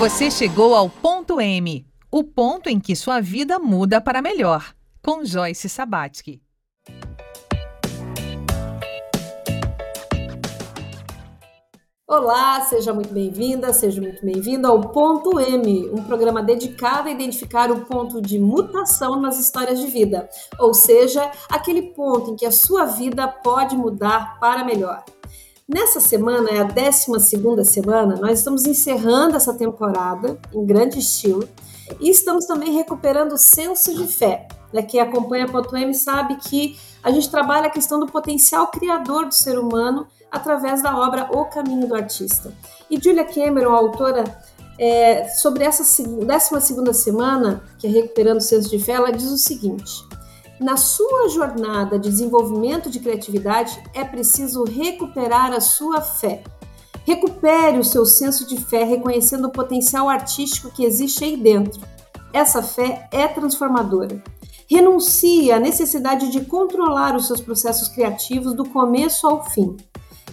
Você chegou ao ponto M, o ponto em que sua vida muda para melhor, com Joyce Sabatsky. Olá, seja muito bem-vinda, seja muito bem-vindo ao Ponto M, um programa dedicado a identificar o ponto de mutação nas histórias de vida, ou seja, aquele ponto em que a sua vida pode mudar para melhor. Nessa semana, é a 12 semana, nós estamos encerrando essa temporada em grande estilo e estamos também recuperando o senso de fé. Né? Quem acompanha a M sabe que a gente trabalha a questão do potencial criador do ser humano através da obra O Caminho do Artista. E Julia Cameron, autora é, sobre essa 12 semana, que é Recuperando o Senso de Fé, ela diz o seguinte: Na sua jornada de desenvolvimento de criatividade, é preciso recuperar a sua fé. Recupere o seu senso de fé, reconhecendo o potencial artístico que existe aí dentro. Essa fé é transformadora. Renuncie à necessidade de controlar os seus processos criativos do começo ao fim.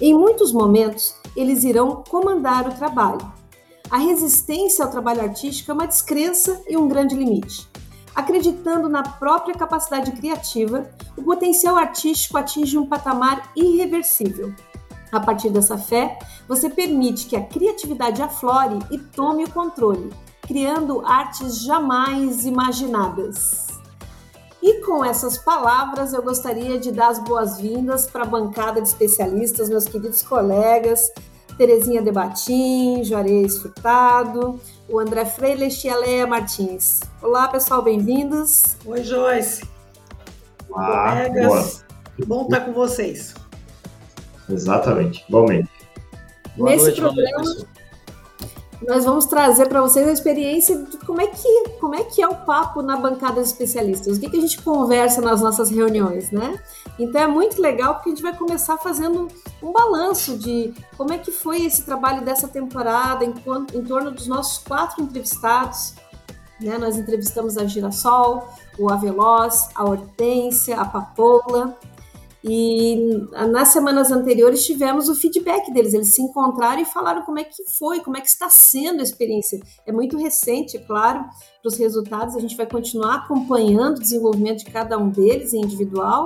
Em muitos momentos, eles irão comandar o trabalho. A resistência ao trabalho artístico é uma descrença e um grande limite. Acreditando na própria capacidade criativa, o potencial artístico atinge um patamar irreversível. A partir dessa fé, você permite que a criatividade aflore e tome o controle, criando artes jamais imaginadas. E com essas palavras, eu gostaria de dar as boas-vindas para a bancada de especialistas, meus queridos colegas, Terezinha Debatim, Juarez Furtado, o André Freilich e a Leia Martins. Olá, pessoal, bem-vindos. Oi, Joyce. Olá, colegas. Boa. Bom estar com vocês. Exatamente, igualmente. Boa Nesse noite, programa, nós vamos trazer para vocês a experiência de como é que como é que é o papo na bancada de especialistas, o que, que a gente conversa nas nossas reuniões, né? Então é muito legal porque a gente vai começar fazendo um balanço de como é que foi esse trabalho dessa temporada em, em torno dos nossos quatro entrevistados. Né? Nós entrevistamos a Girassol, o Aveloz, a Hortência, a Papoula, e nas semanas anteriores tivemos o feedback deles, eles se encontraram e falaram como é que foi, como é que está sendo a experiência. É muito recente, é claro, para os resultados, a gente vai continuar acompanhando o desenvolvimento de cada um deles em individual,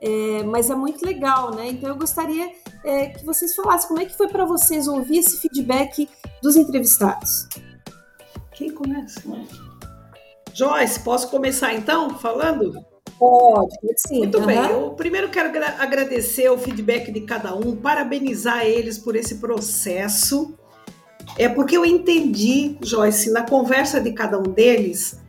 é, mas é muito legal, né? Então eu gostaria é, que vocês falassem como é que foi para vocês ouvir esse feedback dos entrevistados. Quem começa? Joyce, posso começar então falando? Pode, sim. Muito uhum. bem. Eu primeiro quero agradecer o feedback de cada um, parabenizar eles por esse processo. É porque eu entendi, Joyce, na conversa de cada um deles,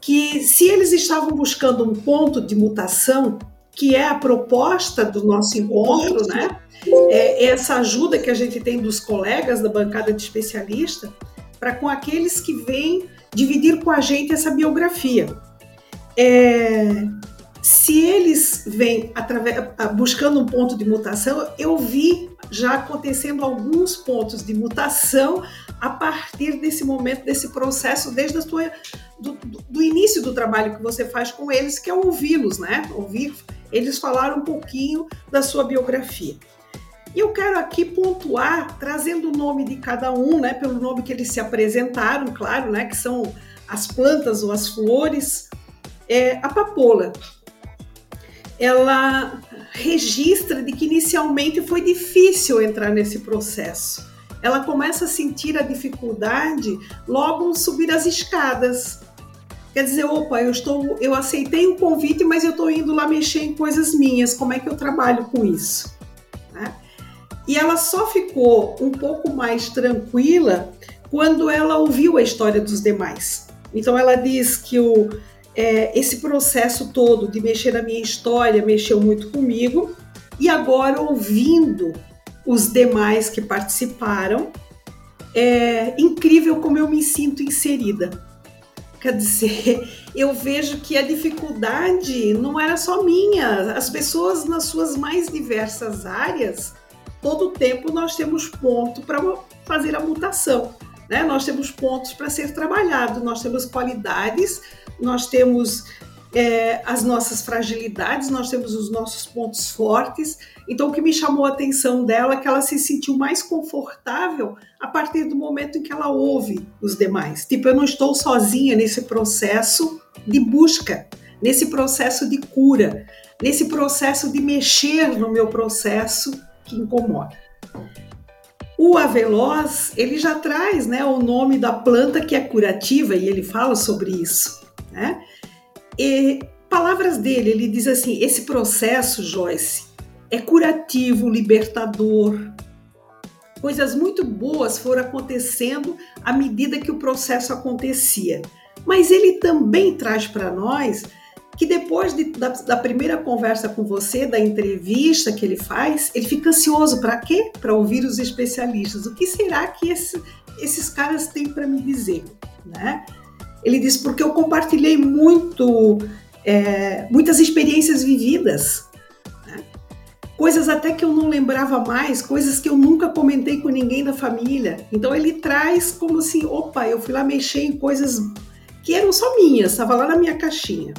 que se eles estavam buscando um ponto de mutação, que é a proposta do nosso encontro, né? É essa ajuda que a gente tem dos colegas da bancada de especialista, para com aqueles que vêm dividir com a gente essa biografia. É, se eles vêm através, buscando um ponto de mutação, eu vi já acontecendo alguns pontos de mutação a partir desse momento, desse processo, desde a sua, do, do início do trabalho que você faz com eles, que é ouvi-los, né? Ouvir eles falaram um pouquinho da sua biografia. E eu quero aqui pontuar, trazendo o nome de cada um, né, pelo nome que eles se apresentaram, claro, né, que são as plantas ou as flores, é, a papoula ela registra de que inicialmente foi difícil entrar nesse processo. Ela começa a sentir a dificuldade logo subir as escadas. Quer dizer, opa, eu estou, eu aceitei o convite, mas eu estou indo lá mexer em coisas minhas. Como é que eu trabalho com isso? Né? E ela só ficou um pouco mais tranquila quando ela ouviu a história dos demais. Então ela diz que o é, esse processo todo de mexer na minha história mexeu muito comigo. E agora, ouvindo os demais que participaram, é incrível como eu me sinto inserida. Quer dizer, eu vejo que a dificuldade não era só minha, as pessoas nas suas mais diversas áreas, todo tempo nós temos ponto para fazer a mutação, né? Nós temos pontos para ser trabalhado, nós temos qualidades nós temos é, as nossas fragilidades, nós temos os nossos pontos fortes. Então, o que me chamou a atenção dela é que ela se sentiu mais confortável a partir do momento em que ela ouve os demais. Tipo, eu não estou sozinha nesse processo de busca, nesse processo de cura, nesse processo de mexer no meu processo que incomoda. O Aveloz, ele já traz né, o nome da planta que é curativa e ele fala sobre isso. Né? E palavras dele, ele diz assim: esse processo, Joyce, é curativo, libertador. Coisas muito boas foram acontecendo à medida que o processo acontecia. Mas ele também traz para nós que depois de, da, da, primeira conversa com você, da entrevista que ele faz, ele fica ansioso para quê? Para ouvir os especialistas. O que será que esse, esses caras têm para me dizer? Né? Ele diz, porque eu compartilhei muito, é, muitas experiências vividas, né? coisas até que eu não lembrava mais, coisas que eu nunca comentei com ninguém da família. Então ele traz como assim, opa, eu fui lá mexer em coisas que eram só minhas, estava lá na minha caixinha.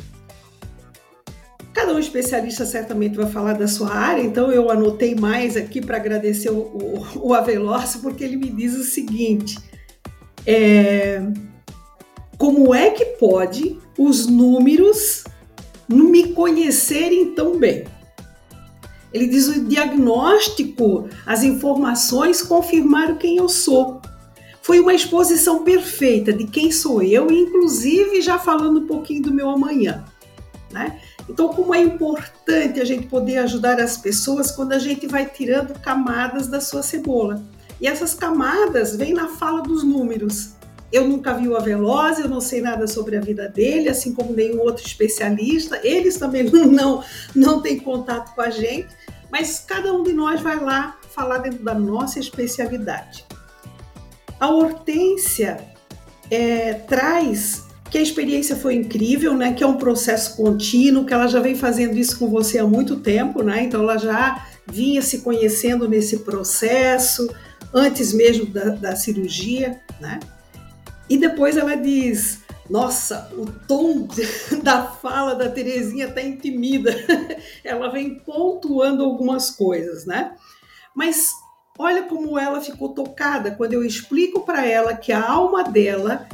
Cada um especialista certamente vai falar da sua área, então eu anotei mais aqui para agradecer o, o, o Avelócio, porque ele me diz o seguinte: é, como é que pode os números me conhecerem tão bem? Ele diz o diagnóstico, as informações confirmaram quem eu sou. Foi uma exposição perfeita de quem sou eu, inclusive já falando um pouquinho do meu amanhã. Né? Então, como é importante a gente poder ajudar as pessoas quando a gente vai tirando camadas da sua cebola. E essas camadas vêm na fala dos números. Eu nunca vi o Aveloz, eu não sei nada sobre a vida dele, assim como nenhum outro especialista. Eles também não, não têm contato com a gente, mas cada um de nós vai lá falar dentro da nossa especialidade. A Hortência é, traz que a experiência foi incrível, né? Que é um processo contínuo, que ela já vem fazendo isso com você há muito tempo, né? Então ela já vinha se conhecendo nesse processo, antes mesmo da, da cirurgia, né? E depois ela diz: Nossa, o tom da fala da Terezinha tá intimida. ela vem pontuando algumas coisas, né? Mas olha como ela ficou tocada quando eu explico para ela que a alma dela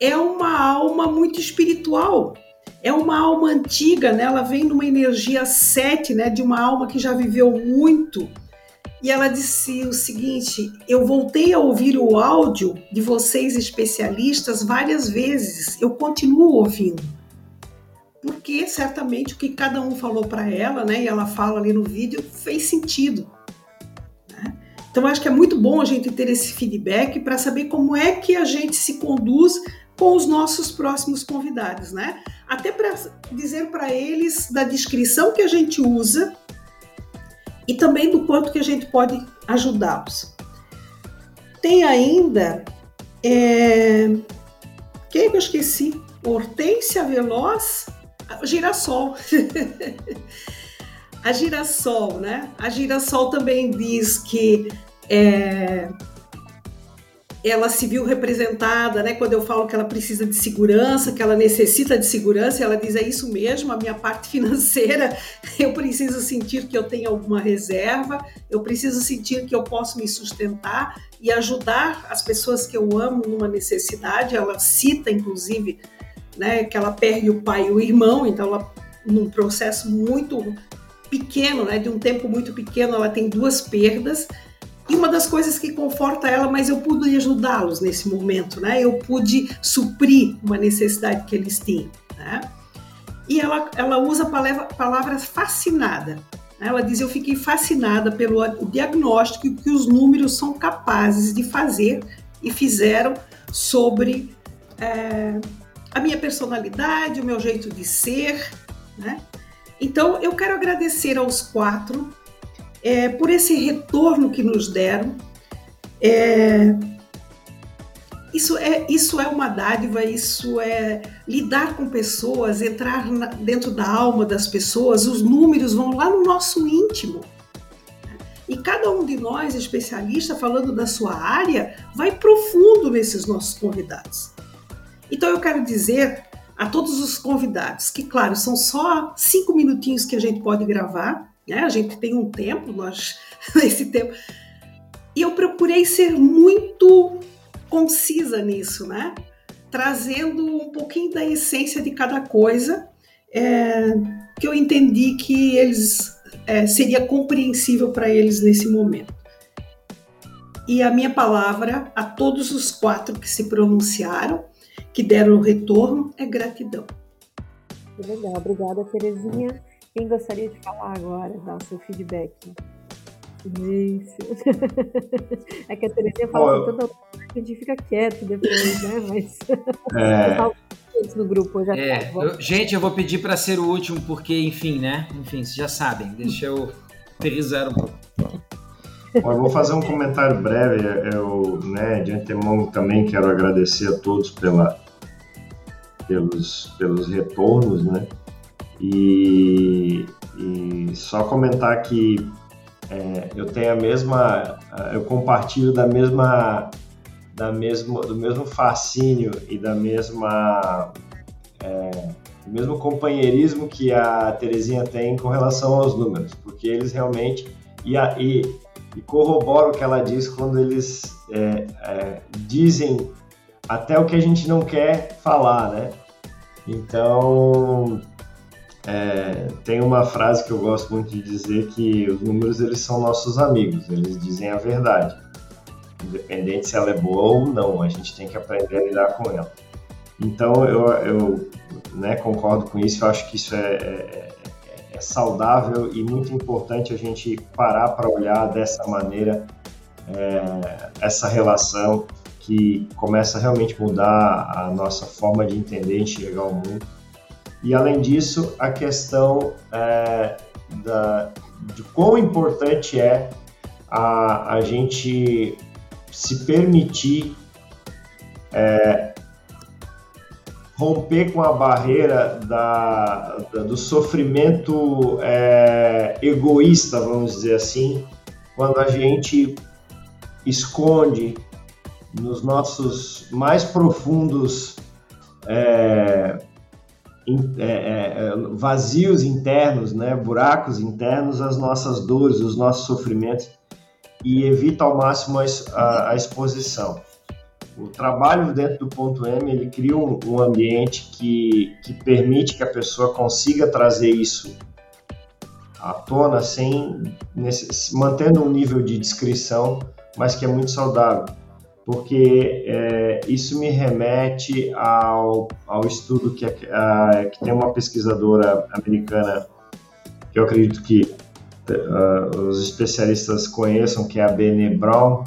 é uma alma muito espiritual. É uma alma antiga, né? Ela vem numa energia sete, né? De uma alma que já viveu muito e ela disse o seguinte: eu voltei a ouvir o áudio de vocês especialistas várias vezes, eu continuo ouvindo. Porque certamente o que cada um falou para ela, né, e ela fala ali no vídeo, fez sentido. Né? Então acho que é muito bom a gente ter esse feedback para saber como é que a gente se conduz com os nossos próximos convidados, né? Até para dizer para eles da descrição que a gente usa e também do quanto que a gente pode ajudá-los. Tem ainda. É, quem é que eu esqueci? Hortência Veloz, girassol. a girassol, né? A girassol também diz que é, ela se viu representada, né? Quando eu falo que ela precisa de segurança, que ela necessita de segurança, ela diz: é isso mesmo, a minha parte financeira, eu preciso sentir que eu tenho alguma reserva, eu preciso sentir que eu posso me sustentar e ajudar as pessoas que eu amo numa necessidade. Ela cita, inclusive, né, que ela perde o pai e o irmão, então ela, num processo muito pequeno, né, de um tempo muito pequeno, ela tem duas perdas e uma das coisas que conforta ela, mas eu pude ajudá-los nesse momento, né? Eu pude suprir uma necessidade que eles tinham, né? E ela, ela usa a palavra, palavra fascinada. Ela diz: Eu fiquei fascinada pelo diagnóstico que os números são capazes de fazer e fizeram sobre é, a minha personalidade, o meu jeito de ser. Né? Então, eu quero agradecer aos quatro é, por esse retorno que nos deram. É, isso é, isso é uma dádiva, isso é lidar com pessoas, entrar na, dentro da alma das pessoas, os números vão lá no nosso íntimo. E cada um de nós, especialista, falando da sua área, vai profundo nesses nossos convidados. Então eu quero dizer a todos os convidados, que, claro, são só cinco minutinhos que a gente pode gravar, né? A gente tem um tempo, nós, esse tempo. E eu procurei ser muito concisa nisso, né? Trazendo um pouquinho da essência de cada coisa, é, que eu entendi que eles é, seria compreensível para eles nesse momento. E a minha palavra a todos os quatro que se pronunciaram, que deram o retorno, é gratidão. legal, obrigada, Terezinha. Quem gostaria de falar agora, dar o seu feedback? Isso. É que a Terezinha fala com que a gente fica quieto depois, né? Mas. É. no grupo já é, eu, gente, eu vou pedir para ser o último, porque, enfim, né? Enfim, vocês já sabem. Deixa eu aterrizar um pouco. Bom, eu vou fazer um comentário breve. Eu, né, de antemão, também quero agradecer a todos pela, pelos, pelos retornos, né? E, e só comentar que é, eu tenho a mesma, eu compartilho da mesma, da mesmo, do mesmo fascínio e da mesma, é, do mesmo companheirismo que a Terezinha tem com relação aos números, porque eles realmente e, a, e, e corroboram o que ela diz quando eles é, é, dizem até o que a gente não quer falar, né? Então é, tem uma frase que eu gosto muito de dizer que os números eles são nossos amigos, eles dizem a verdade, independente se ela é boa ou não, a gente tem que aprender a lidar com ela. Então eu, eu né, concordo com isso, eu acho que isso é, é, é saudável e muito importante a gente parar para olhar dessa maneira é, essa relação que começa a realmente mudar a nossa forma de entender e enxergar o mundo e além disso, a questão é, da, de quão importante é a, a gente se permitir é, romper com a barreira da, da do sofrimento é, egoísta, vamos dizer assim, quando a gente esconde nos nossos mais profundos é, é, é, é, vazios internos, né, buracos internos, as nossas dores, os nossos sofrimentos e evita ao máximo a, a exposição. O trabalho dentro do ponto M ele cria um, um ambiente que, que permite que a pessoa consiga trazer isso à tona sem nesse, mantendo um nível de descrição, mas que é muito saudável porque é, isso me remete ao, ao estudo que, a, que tem uma pesquisadora americana, que eu acredito que uh, os especialistas conheçam, que é a Bene Brown,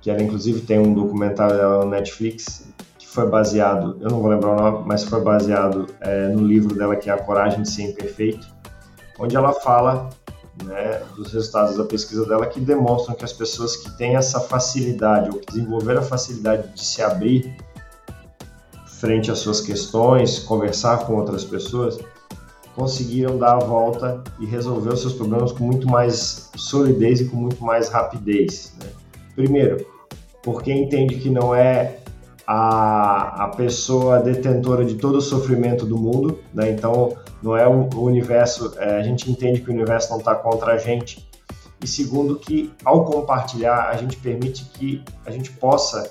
que ela inclusive tem um documentário dela no Netflix, que foi baseado, eu não vou lembrar o nome, mas foi baseado é, no livro dela que é A Coragem de Ser Imperfeito, onde ela fala né, dos resultados da pesquisa dela que demonstram que as pessoas que têm essa facilidade ou que desenvolveram a facilidade de se abrir frente às suas questões, conversar com outras pessoas, conseguiram dar a volta e resolver os seus problemas com muito mais solidez e com muito mais rapidez. Né? Primeiro, porque entende que não é a, a pessoa detentora de todo o sofrimento do mundo, né? então não é o, universo, é, a gente entende que o universo não está contra a gente. E segundo, que ao compartilhar, a gente permite que a gente possa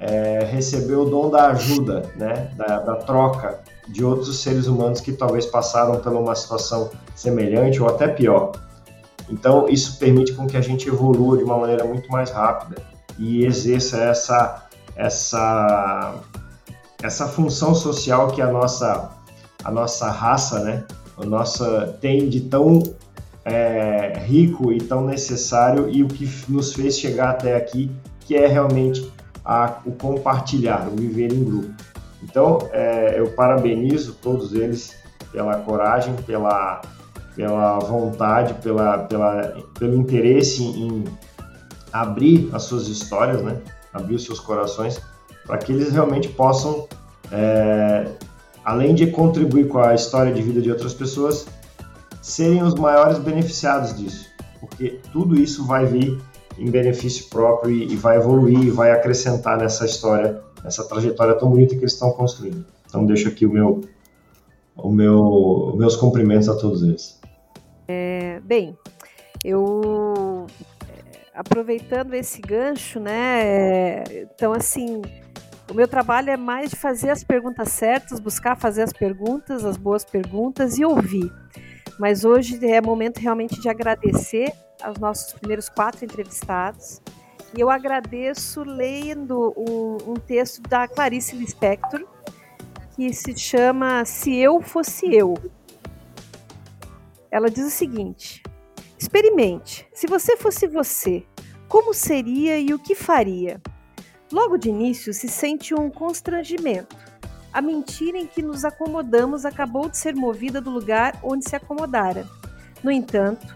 é, receber o dom da ajuda, né? da, da troca de outros seres humanos que talvez passaram por uma situação semelhante ou até pior. Então, isso permite com que a gente evolua de uma maneira muito mais rápida e exerça essa essa essa função social que a nossa a nossa raça, né, a nossa tem de tão é, rico e tão necessário e o que nos fez chegar até aqui, que é realmente a, o compartilhar, o viver em grupo. Então, é, eu parabenizo todos eles pela coragem, pela, pela vontade, pela, pela, pelo interesse em abrir as suas histórias, né? abrir os seus corações, para que eles realmente possam, é, além de contribuir com a história de vida de outras pessoas, serem os maiores beneficiados disso, porque tudo isso vai vir em benefício próprio e, vai evoluir e vai acrescentar nessa história, nessa trajetória tão bonita que eles estão construindo. Então deixo aqui o meu, o meu, meus cumprimentos a todos eles. É, bem, eu é, aproveitando esse gancho, né? É, então assim, o meu trabalho é mais de fazer as perguntas certas, buscar fazer as perguntas, as boas perguntas e ouvir. Mas hoje é momento realmente de agradecer aos nossos primeiros quatro entrevistados. E eu agradeço lendo um, um texto da Clarice Lispector, que se chama Se Eu Fosse Eu. Ela diz o seguinte: experimente. Se você fosse você, como seria e o que faria? Logo de início se sente um constrangimento a mentira em que nos acomodamos acabou de ser movida do lugar onde se acomodara. No entanto,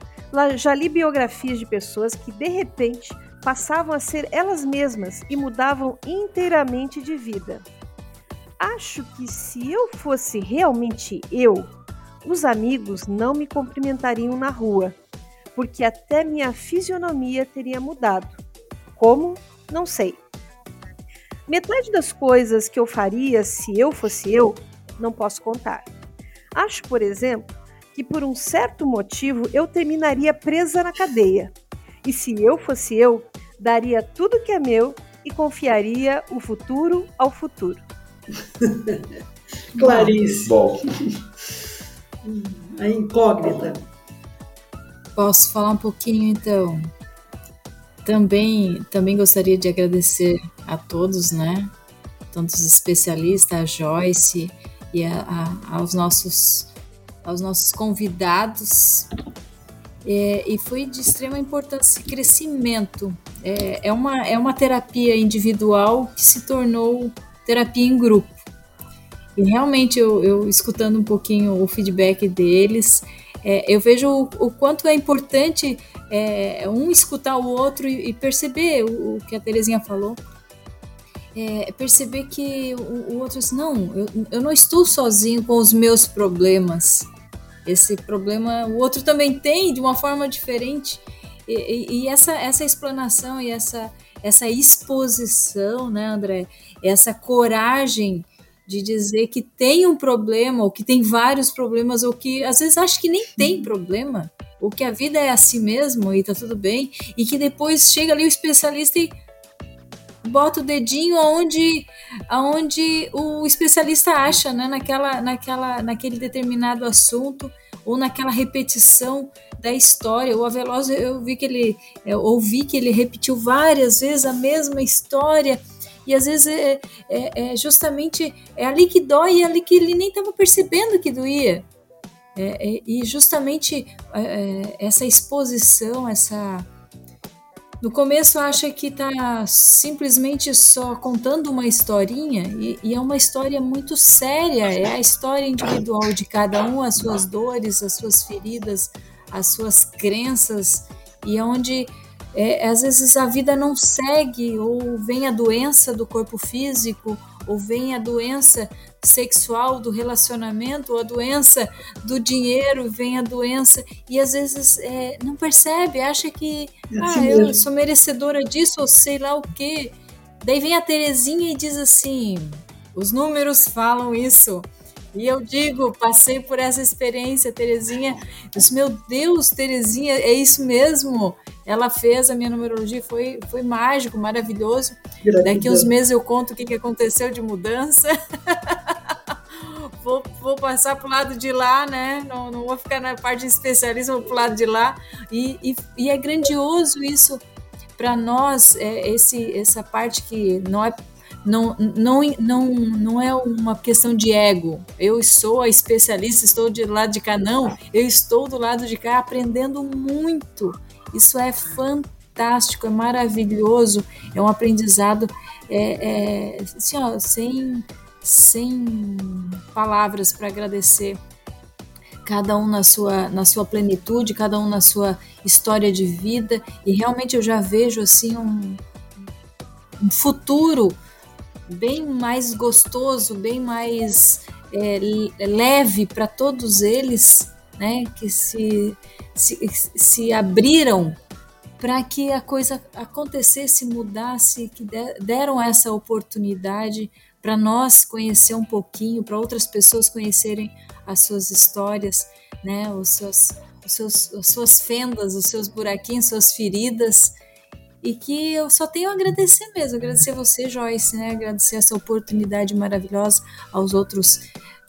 já li biografias de pessoas que, de repente, passavam a ser elas mesmas e mudavam inteiramente de vida. Acho que se eu fosse realmente eu, os amigos não me cumprimentariam na rua, porque até minha fisionomia teria mudado. Como? Não sei. Metade das coisas que eu faria se eu fosse eu, não posso contar. Acho, por exemplo, que por um certo motivo eu terminaria presa na cadeia. E se eu fosse eu, daria tudo que é meu e confiaria o futuro ao futuro. Clarice. Bom. A incógnita. Posso falar um pouquinho então? Também, também gostaria de agradecer a todos, né? Tantos especialistas, a Joyce e a, a, aos nossos aos nossos convidados. É, e foi de extrema importância esse crescimento. É, é, uma, é uma terapia individual que se tornou terapia em grupo. E realmente, eu, eu escutando um pouquinho o feedback deles, é, eu vejo o, o, quanto é importante é, um escutar o outro e, e perceber o, o, que a Terezinha falou. É, perceber que o, o outro assim, não, eu, eu não estou sozinho com os meus problemas. Esse problema o outro também tem de uma forma diferente. E, e, e essa, essa explanação e essa, essa exposição, né, André? Essa coragem de dizer que tem um problema, ou que tem vários problemas, ou que às vezes acha que nem tem problema, ou que a vida é assim mesmo e tá tudo bem, e que depois chega ali o especialista e bota o dedinho aonde, aonde o especialista acha, né? naquela, naquela, naquele determinado assunto ou naquela repetição da história. O Aveloz, eu vi que ele, ouvi que ele repetiu várias vezes a mesma história e às vezes é, é, é justamente é ali que dói e é ali que ele nem estava percebendo que doía. É, é, e justamente é, essa exposição, essa no começo acha que está simplesmente só contando uma historinha e, e, é uma história muito séria. É a história individual de cada um, as suas dores, as suas feridas, as suas crenças e é onde é, às vezes a vida não segue, ou vem a doença do corpo físico, ou vem a doença sexual do relacionamento, ou a doença do dinheiro, vem a doença, e às vezes é, não percebe, acha que é ah, assim eu sou merecedora disso, ou sei lá o quê. Daí vem a Terezinha e diz assim: os números falam isso. E eu digo, passei por essa experiência, Terezinha. disse, meu Deus, Terezinha, é isso mesmo? Ela fez a minha numerologia, foi, foi mágico, maravilhoso. Daqui uns meses eu conto o que, que aconteceu de mudança. vou, vou passar para o lado de lá, né? Não, não vou ficar na parte de especialista, vou para o lado de lá. E, e, e é grandioso isso para nós, é, esse, essa parte que não é não, não, não, não é uma questão de ego. Eu sou a especialista, estou do lado de cá. Não, eu estou do lado de cá aprendendo muito. Isso é fantástico, é maravilhoso, é um aprendizado é, é, assim, ó, sem, sem palavras para agradecer cada um na sua, na sua plenitude, cada um na sua história de vida, e realmente eu já vejo assim um, um futuro bem mais gostoso, bem mais é, leve para todos eles, né, que se, se, se abriram para que a coisa acontecesse, mudasse, que deram essa oportunidade para nós conhecer um pouquinho, para outras pessoas conhecerem as suas histórias, né, os seus, os seus, as suas fendas, os seus buraquinhos, suas feridas, e que eu só tenho a agradecer mesmo, agradecer a você, Joyce, né, agradecer essa oportunidade maravilhosa aos outros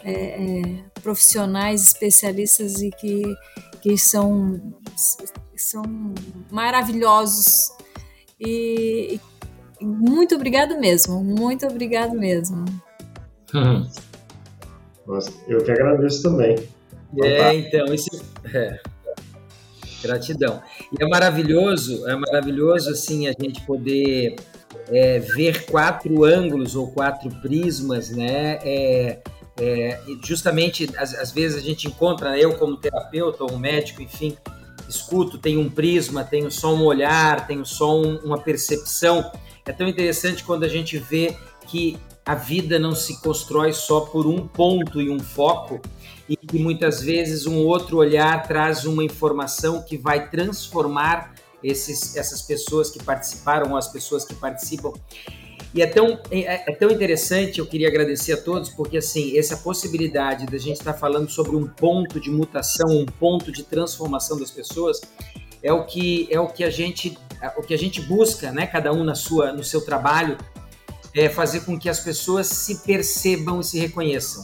é, é, profissionais, especialistas e que, que são, são maravilhosos. E, e muito obrigado mesmo, muito obrigado mesmo. Hum. Nossa, eu que agradeço também. É, então, isso é. Gratidão. E é maravilhoso, é maravilhoso assim a gente poder é, ver quatro ângulos ou quatro prismas, né? É, é, justamente, às, vezes a gente encontra, né, eu como terapeuta ou um médico, enfim, escuto, tem um prisma, tenho só um olhar, tenho só um, uma percepção. É tão interessante quando a gente vê que a vida não se constrói só por um ponto e um foco, e que muitas vezes um outro olhar traz uma informação que vai transformar esses, essas pessoas que participaram as pessoas que participam. E é tão, é, é, tão interessante, eu queria agradecer a todos, porque assim, essa possibilidade da gente estar falando sobre um ponto de mutação, um ponto de transformação das pessoas, é o que é o que a gente o que a gente busca, né, cada um na sua no seu trabalho, é fazer com que as pessoas se percebam e se reconheçam.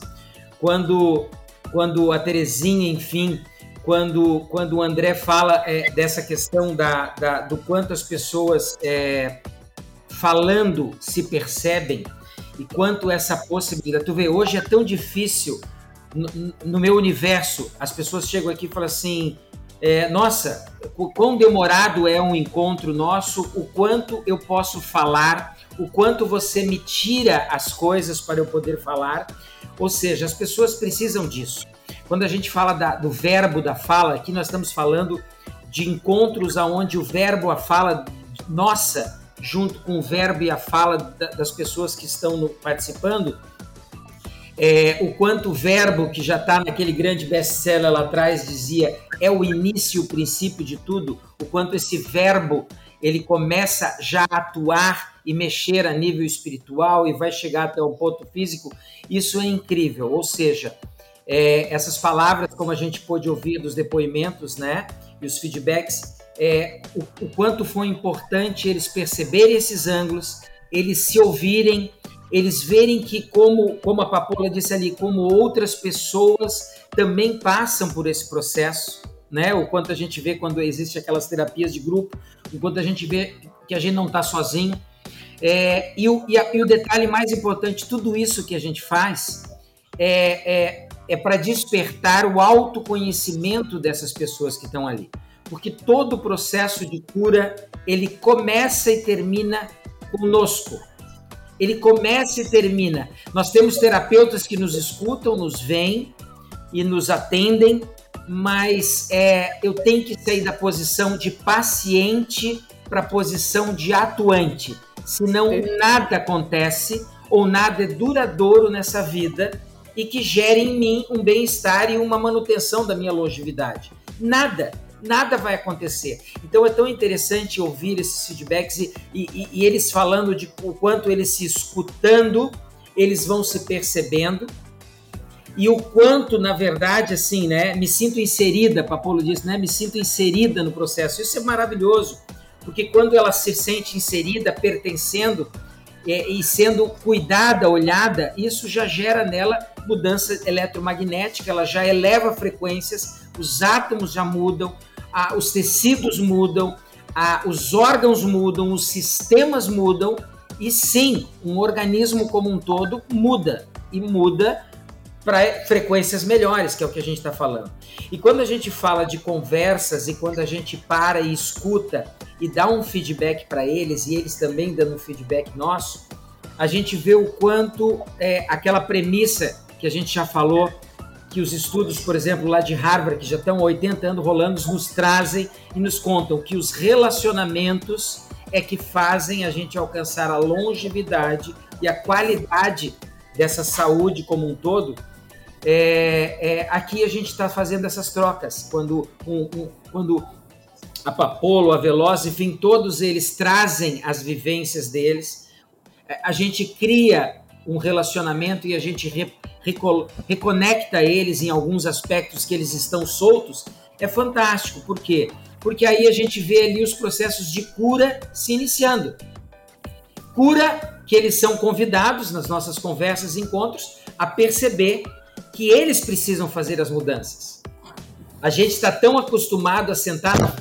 Quando quando a Terezinha, enfim, quando, quando o André fala é, dessa questão da, da, do quanto as pessoas é, falando se percebem e quanto essa possibilidade. Tu vê, hoje é tão difícil no, no meu universo, as pessoas chegam aqui e falam assim: é, nossa, o quão demorado é um encontro nosso, o quanto eu posso falar, o quanto você me tira as coisas para eu poder falar. Ou seja, as pessoas precisam disso. Quando a gente fala da, do verbo da fala, aqui nós estamos falando de encontros aonde o verbo, a fala, nossa, junto com o verbo e a fala das pessoas que estão no, participando, é, o quanto o verbo, que já está naquele grande best-seller lá atrás, dizia é o início, o princípio de tudo, o quanto esse verbo ele começa já a atuar e mexer a nível espiritual e vai chegar até o ponto físico, isso é incrível. Ou seja, é, essas palavras, como a gente pôde ouvir dos depoimentos, né, e os feedbacks, é, o, o quanto foi importante eles perceberem esses ângulos, eles se ouvirem, eles verem que, como, como a Papola disse ali, como outras pessoas também passam por esse processo, né? O quanto a gente vê quando existe aquelas terapias de grupo, o quanto a gente vê que a gente não está sozinho. É, e, o, e, a, e, o detalhe mais importante, tudo isso que a gente faz é, é, é para despertar o autoconhecimento dessas pessoas que estão ali porque todo o processo de cura ele começa e termina conosco. Ele começa e termina. Nós temos terapeutas que nos escutam, nos veem e nos atendem, mas é, eu tenho que sair da posição de paciente para a posição de atuante. Senão nada acontece ou nada é duradouro nessa vida e que gere em mim um bem-estar e uma manutenção da minha longevidade. Nada nada vai acontecer. Então é tão interessante ouvir esses feedbacks e, e, e eles falando de o quanto eles se escutando, eles vão se percebendo e o quanto, na verdade, assim, né, me sinto inserida, Papolo disse, né, me sinto inserida no processo. Isso é maravilhoso, porque quando ela se sente inserida, pertencendo é, e sendo cuidada, olhada, isso já gera nela mudança eletromagnética, ela já eleva frequências, os átomos já mudam, os tecidos mudam, os órgãos mudam, os sistemas mudam, e sim, um organismo como um todo muda, e muda para frequências melhores, que é o que a gente está falando. E quando a gente fala de conversas e quando a gente para e escuta e dá um feedback para eles e eles também dando um feedback nosso, a gente vê o quanto é, aquela premissa que a gente já falou que os estudos, por exemplo, lá de Harvard, que já estão há 80 anos rolando, nos trazem e nos contam que os relacionamentos é que fazem a gente alcançar a longevidade e a qualidade dessa saúde como um todo. É, é, aqui a gente está fazendo essas trocas. Quando, um, um, quando a Papolo, a Veloz, enfim, todos eles trazem as vivências deles, a gente cria um relacionamento e a gente reconecta eles em alguns aspectos que eles estão soltos, é fantástico. Por quê? Porque aí a gente vê ali os processos de cura se iniciando. Cura que eles são convidados nas nossas conversas e encontros a perceber que eles precisam fazer as mudanças. A gente está tão acostumado a sentar na,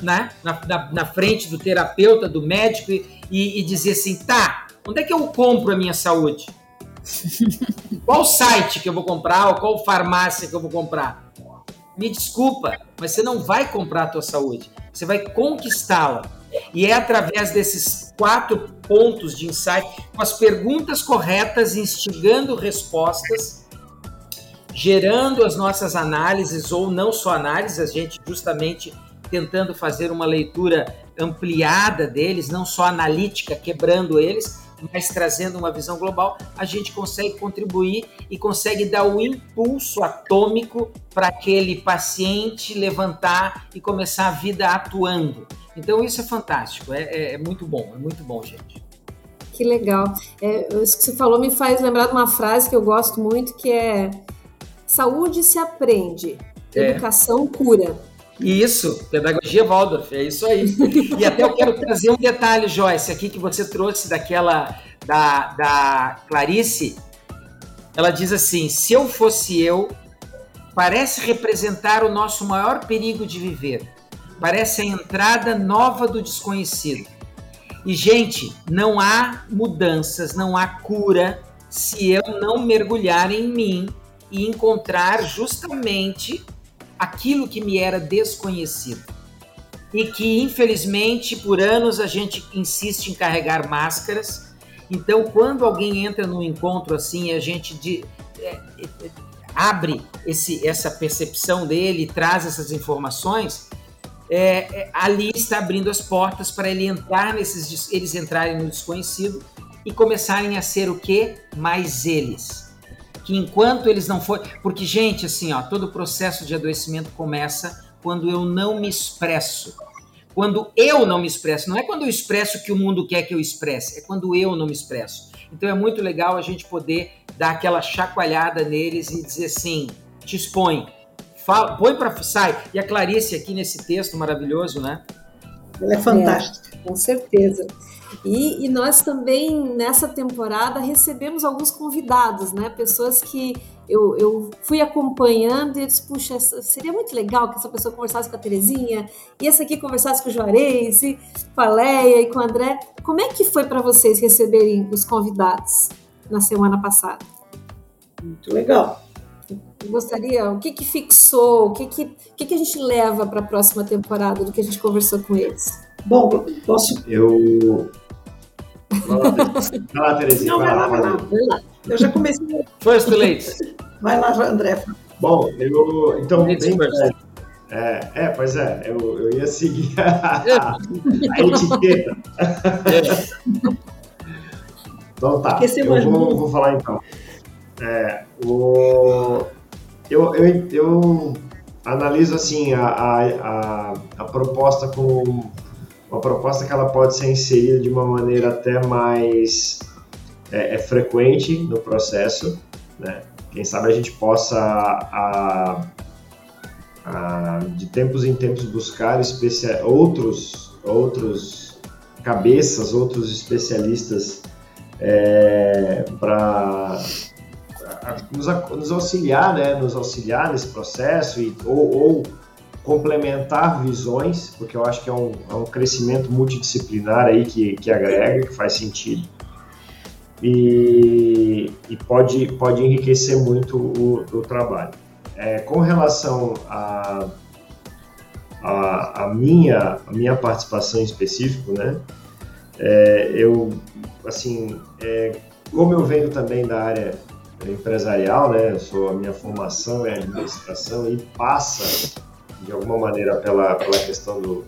na, na, na, frente do terapeuta, do médico e, e dizer assim: tá, onde é que eu compro a minha saúde? Qual site que eu vou comprar ou qual farmácia que eu vou comprar? Me desculpa, mas você não vai comprar a tua saúde, você vai conquistá-la. E é através desses quatro pontos de insight, com as perguntas corretas, instigando respostas, gerando as nossas análises, ou não só análises, a gente justamente tentando fazer uma leitura ampliada deles, não só analítica, quebrando eles, mas trazendo uma visão global, a gente consegue contribuir e consegue dar o impulso atômico para aquele paciente levantar e começar a vida atuando. Então isso é fantástico, é, é, é muito bom, é muito bom, gente. Que legal. É, isso que você falou me faz lembrar de uma frase que eu gosto muito, que é saúde se aprende, é. educação cura. Isso, pedagogia Waldorf, é isso aí. E até eu quero trazer um detalhe, Joyce, aqui que você trouxe daquela da, da Clarice. Ela diz assim: se eu fosse eu, parece representar o nosso maior perigo de viver. Parece a entrada nova do desconhecido. E, gente, não há mudanças, não há cura se eu não mergulhar em mim e encontrar justamente aquilo que me era desconhecido. E que, infelizmente, por anos a gente insiste em carregar máscaras. Então, quando alguém entra num encontro assim, a gente de, é, é, abre esse, essa percepção dele, traz essas informações, é, é, ali está abrindo as portas para ele entrar nesses, eles entrarem no desconhecido e começarem a ser o que? Mais eles que enquanto eles não forem. Porque, gente, assim, ó, todo o processo de adoecimento começa quando eu não me expresso. Quando eu não me expresso. Não é quando eu expresso que o mundo quer que eu expresse, é quando eu não me expresso. Então é muito legal a gente poder dar aquela chacoalhada neles e dizer assim: te expõe, fala, põe para sai. E a Clarice aqui nesse texto maravilhoso, né? Ela é fantástica. É, com certeza. E, e, nós também, nessa temporada, recebemos alguns convidados, né? Pessoas que eu, eu fui acompanhando e disse, puxa, seria muito legal que essa pessoa conversasse com a Terezinha, e essa aqui conversasse com o Juarez, e com a Leia e com o André. Como é que foi para vocês receberem os convidados na semana passada? Muito legal. Eu gostaria, o que que fixou, o que que, o que, que a gente leva para a próxima temporada do que a gente conversou com eles? Bom, posso. Eu. Vai lá, Terezinha. Não, vai, lá, vai lá, vai lá. Eu já comecei. First ladies. Vai lá, André. Bom, eu. Então, bem, é, é, pois é, eu, eu ia seguir a, a etiqueta. então tá, eu vou, vou, falar então. É, o, eu, eu, eu analiso assim a, a, a, a proposta como uma proposta que ela pode ser inserida de uma maneira até mais é, é frequente no processo, né? Quem sabe a gente possa, a, a, de tempos em tempos, buscar outros, outros cabeças, outros especialistas é, para nos, nos, auxiliar, né? Nos auxiliar nesse processo e, ou, ou complementar visões, porque eu acho que é um, é um crescimento multidisciplinar aí que, que agrega, que faz sentido. E, e pode, pode enriquecer muito o, o trabalho. É, com relação a, a, a, minha, a minha participação em específico, né, é, eu, assim, é, como eu venho também da área empresarial, né, sou, a minha formação é administração e passa de alguma maneira pela, pela questão do,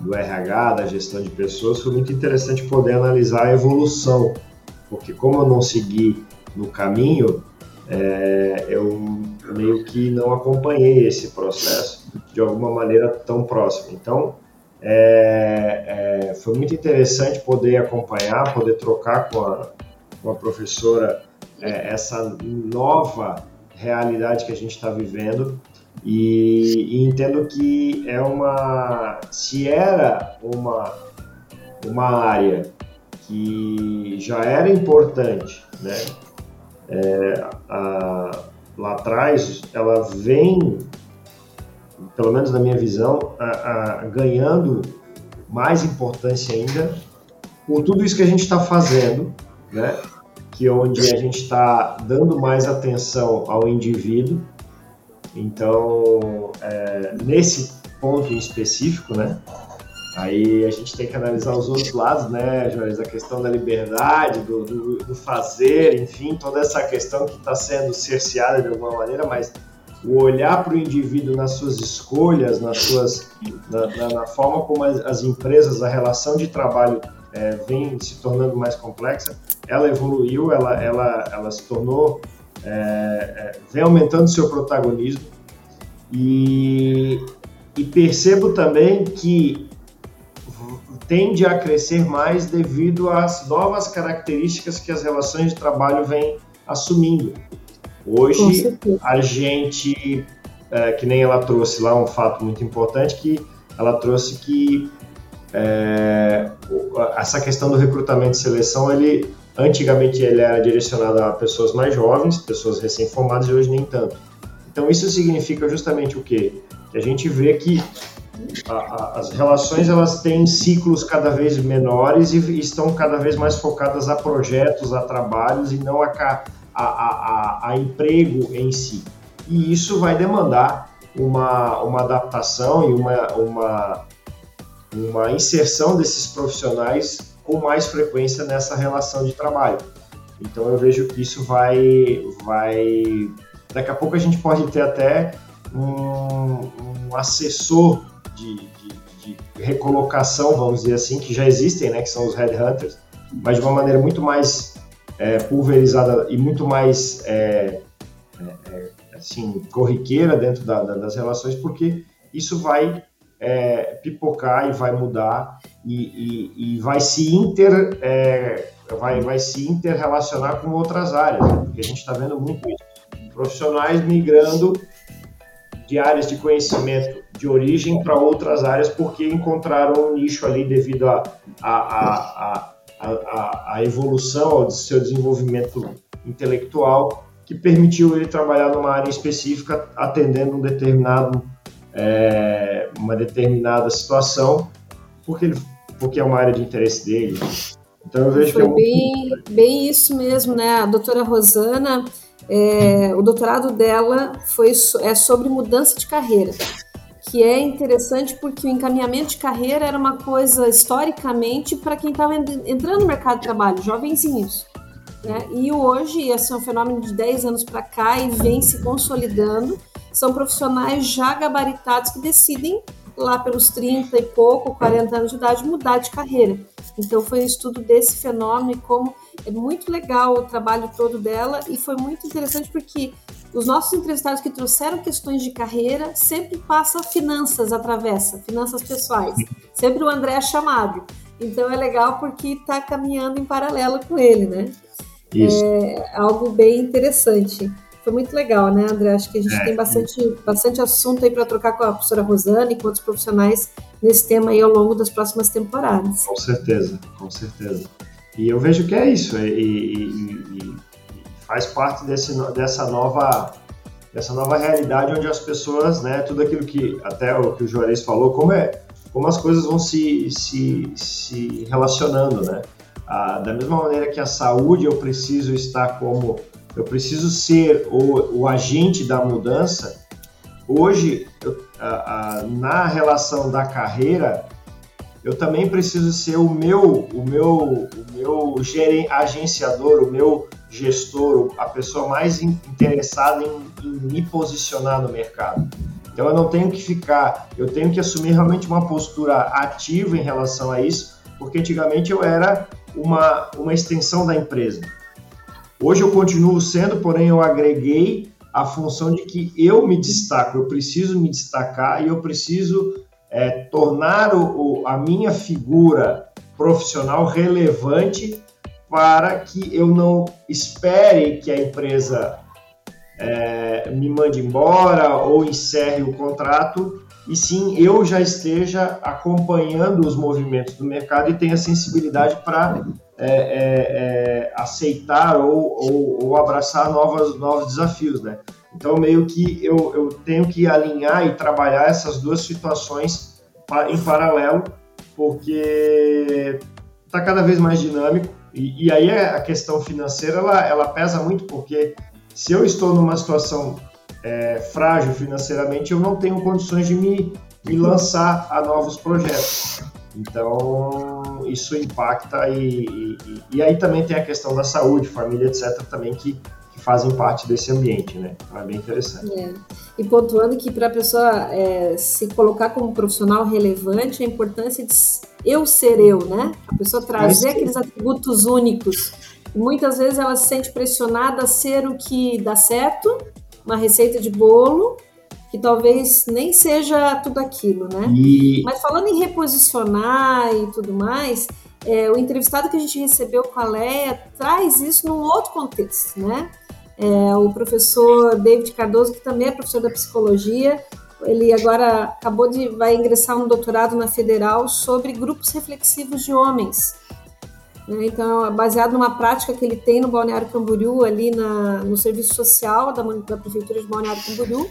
do RH, da gestão de pessoas, foi muito interessante poder analisar a evolução, porque como eu não segui no caminho, é, eu meio que não acompanhei esse processo de alguma maneira tão próximo. Então, é, é, foi muito interessante poder acompanhar, poder trocar com a, com a professora é, essa nova realidade que a gente está vivendo e, e, entendo que é uma se era uma uma área que já era importante, né? É, a, lá atrás, ela vem, pelo menos na minha visão, a, a, ganhando mais importância ainda por tudo isso que a gente está fazendo, né? Que é onde a gente está dando mais atenção ao indivíduo. Então, é, nesse ponto em específico, né? Aí a gente tem que analisar os outros lados, né, Jones? A questão da liberdade, do, do, do fazer, enfim, toda essa questão que está sendo cerceada de alguma maneira, mas o olhar para o indivíduo nas suas escolhas, nas suas, na, na, na forma como as, as, empresas, a relação de trabalho é, vem se tornando mais complexa, ela evoluiu, ela, ela, ela se tornou, é, é, vem aumentando seu protagonismo e, e percebo também que tende a crescer mais devido às novas características que as relações de trabalho vêm assumindo. Hoje, a gente, é, que nem ela trouxe lá um fato muito importante, que ela trouxe que é, essa questão do recrutamento e seleção, ele antigamente ele era direcionado a pessoas mais jovens, pessoas recém-formadas, e hoje nem tanto. Então, isso significa justamente o quê? Que a gente vê que a, a, as relações elas têm ciclos cada vez menores e estão cada vez mais focadas a projetos, a trabalhos e não a, a, emprego em si. E isso vai demandar uma, uma adaptação e uma, uma, uma inserção desses profissionais com mais frequência nessa relação de trabalho. Então eu vejo que isso vai, vai daqui a pouco a gente pode ter até um, um assessor de, de, de, recolocação, vamos dizer assim, que já existem, né, que são os headhunters, mas de uma maneira muito mais é, pulverizada e muito mais é, é, é assim corriqueira dentro da, da, das relações, porque isso vai é, pipocar e vai mudar e, e, e vai se inter é, vai, vai se interrelacionar com outras áreas, né? porque a gente está vendo muito isso. Profissionais migrando de áreas de conhecimento de origem para outras áreas porque encontraram um nicho ali devido à a, a, a, a, evolução, ao seu desenvolvimento intelectual, que permitiu ele trabalhar numa área específica atendendo um determinado, é, uma determinada situação, porque, ele, porque é uma área de interesse dele. Então eu vejo Foi que é bem, bem isso mesmo, né? A doutora Rosana é, o doutorado dela foi, é sobre mudança de carreira, que é interessante porque o encaminhamento de carreira era uma coisa historicamente para quem estava entrando no mercado de trabalho, jovenzinhos. Né? E hoje, esse é um fenômeno de 10 anos para cá e vem se consolidando. São profissionais já gabaritados que decidem, lá pelos 30 e pouco, 40 anos de idade, mudar de carreira. Então, foi um estudo desse fenômeno e como é muito legal o trabalho todo dela e foi muito interessante porque os nossos entrevistados que trouxeram questões de carreira sempre passa finanças atravessa, finanças pessoais. Sempre o André é chamado. Então é legal porque está caminhando em paralelo com ele, né? Isso. É algo bem interessante. Foi muito legal, né, André? Acho que a gente é, tem bastante, bastante assunto aí para trocar com a professora Rosana e com outros profissionais nesse tema aí ao longo das próximas temporadas. Com certeza, com certeza. E eu vejo que é isso, e, e, e faz parte desse, dessa nova dessa nova realidade onde as pessoas, né, tudo aquilo que até o que o Juarez falou, como é, como as coisas vão se, se, se relacionando, né? Ah, da mesma maneira que a saúde eu preciso estar como eu preciso ser o, o agente da mudança. Hoje, eu, na relação da carreira, eu também preciso ser o meu, o meu, o meu agenciador, o meu gestor, a pessoa mais interessada em, em, me posicionar no mercado. Então eu não tenho que ficar, eu tenho que assumir realmente uma postura ativa em relação a isso, porque antigamente eu era uma, uma extensão da empresa. Hoje eu continuo sendo, porém eu agreguei a função de que eu me destaco, eu preciso me destacar e eu preciso é, tornar o, a minha figura profissional relevante para que eu não espere que a empresa é, me mande embora ou encerre o contrato, e sim eu já esteja acompanhando os movimentos do mercado e tenha sensibilidade para é, é, é, aceitar ou, ou, ou, abraçar novos, novos desafios, né? Então, meio que eu, eu tenho que alinhar e trabalhar essas duas situações em paralelo, porque está cada vez mais dinâmico. E, e, aí a questão financeira ela, ela pesa muito, porque se eu estou numa situação é, frágil financeiramente, eu não tenho condições de me, me lançar a novos projetos. Então, isso impacta e, e, e, aí também tem a questão da saúde, família, etc., também que, que fazem parte desse ambiente, né? Então é bem interessante. É. E pontuando que para a pessoa é, se colocar como profissional relevante, a importância de eu ser eu, né? A pessoa trazer é aqueles atributos únicos. muitas vezes ela se sente pressionada a ser o que dá certo, uma receita de bolo, que talvez nem seja tudo aquilo, né? E... Mas falando em reposicionar e tudo mais, é, o entrevistado que a gente recebeu com a Leia traz isso num outro contexto, né? É, o professor David Cardoso, que também é professor da psicologia, ele agora acabou de vai ingressar um doutorado na Federal sobre grupos reflexivos de homens. Né? Então, baseado numa prática que ele tem no Balneário Camboriú, ali na, no serviço social da, da Prefeitura de Balneário Camboriú,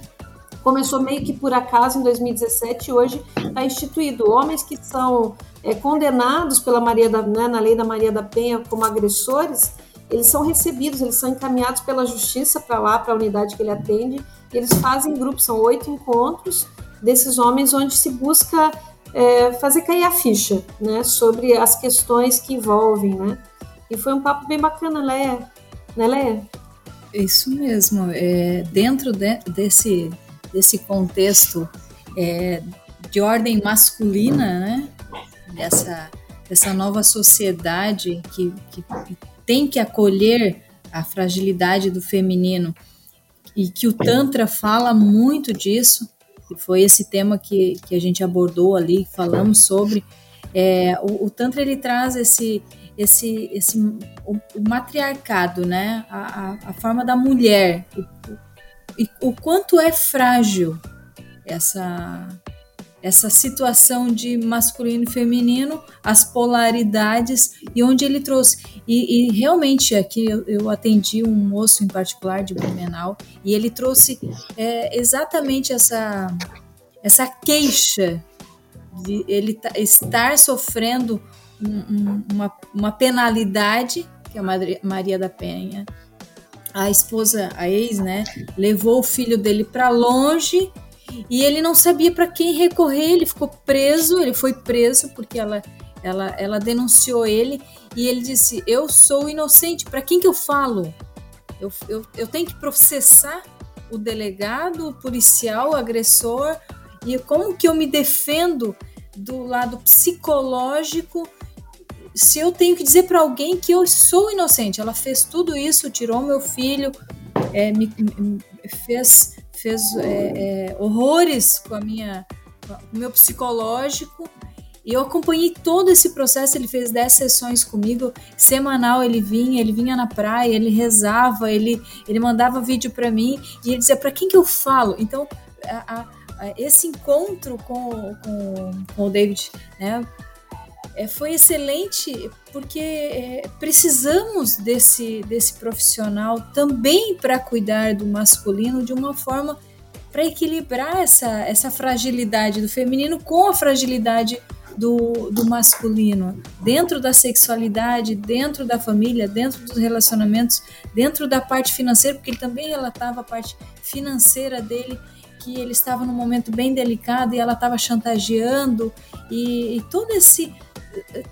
começou meio que por acaso em 2017 e hoje está instituído. Homens que são é, condenados pela Maria da, né, na lei da Maria da Penha como agressores, eles são recebidos, eles são encaminhados pela justiça para lá, para a unidade que ele atende, eles fazem grupos, são oito encontros desses homens onde se busca é, fazer cair a ficha né, sobre as questões que envolvem. Né? E foi um papo bem bacana, Leia. Né, Leia? Isso mesmo. É, dentro de, desse desse contexto é, de ordem masculina, né? Dessa, dessa nova sociedade que, que, tem que acolher a fragilidade do feminino e que o Tantra fala muito disso, e foi esse tema que, que a gente abordou ali, falamos sobre. É, o, o, Tantra ele traz esse, esse, esse o, o matriarcado, né? A, a, a, forma da mulher, o, e o quanto é frágil essa essa situação de masculino e feminino, as polaridades e onde ele trouxe. E, e realmente aqui eu, eu, atendi um moço em particular de Blumenau e ele trouxe é, exatamente essa, essa queixa de ele estar sofrendo um, um, uma, uma penalidade, que é a Maria da Penha a esposa, a ex, né, levou o filho dele para longe e ele não sabia para quem recorrer, ele ficou preso, ele foi preso porque ela, ela, ela denunciou ele e ele disse: Eu sou inocente, para quem que eu falo? Eu, eu, eu tenho que processar o delegado, o policial, o agressor, e como que eu me defendo do lado psicológico se eu tenho que dizer para alguém que eu sou inocente, ela fez tudo isso, tirou meu filho, é, me, me, fez, fez é, é, horrores com a minha, com o meu psicológico. E eu acompanhei todo esse processo. Ele fez 10 sessões comigo, semanal. Ele vinha, ele vinha na praia, ele rezava, ele, ele mandava vídeo para mim e ele dizia: para quem que eu falo? Então, a, a, esse encontro com, com, com o David, né? É, foi excelente porque é, precisamos desse, desse profissional também para cuidar do masculino de uma forma para equilibrar essa, essa fragilidade do feminino com a fragilidade do, do masculino, dentro da sexualidade, dentro da família, dentro dos relacionamentos, dentro da parte financeira, porque ele também relatava a parte financeira dele, que ele estava num momento bem delicado e ela estava chantageando, e, e todo esse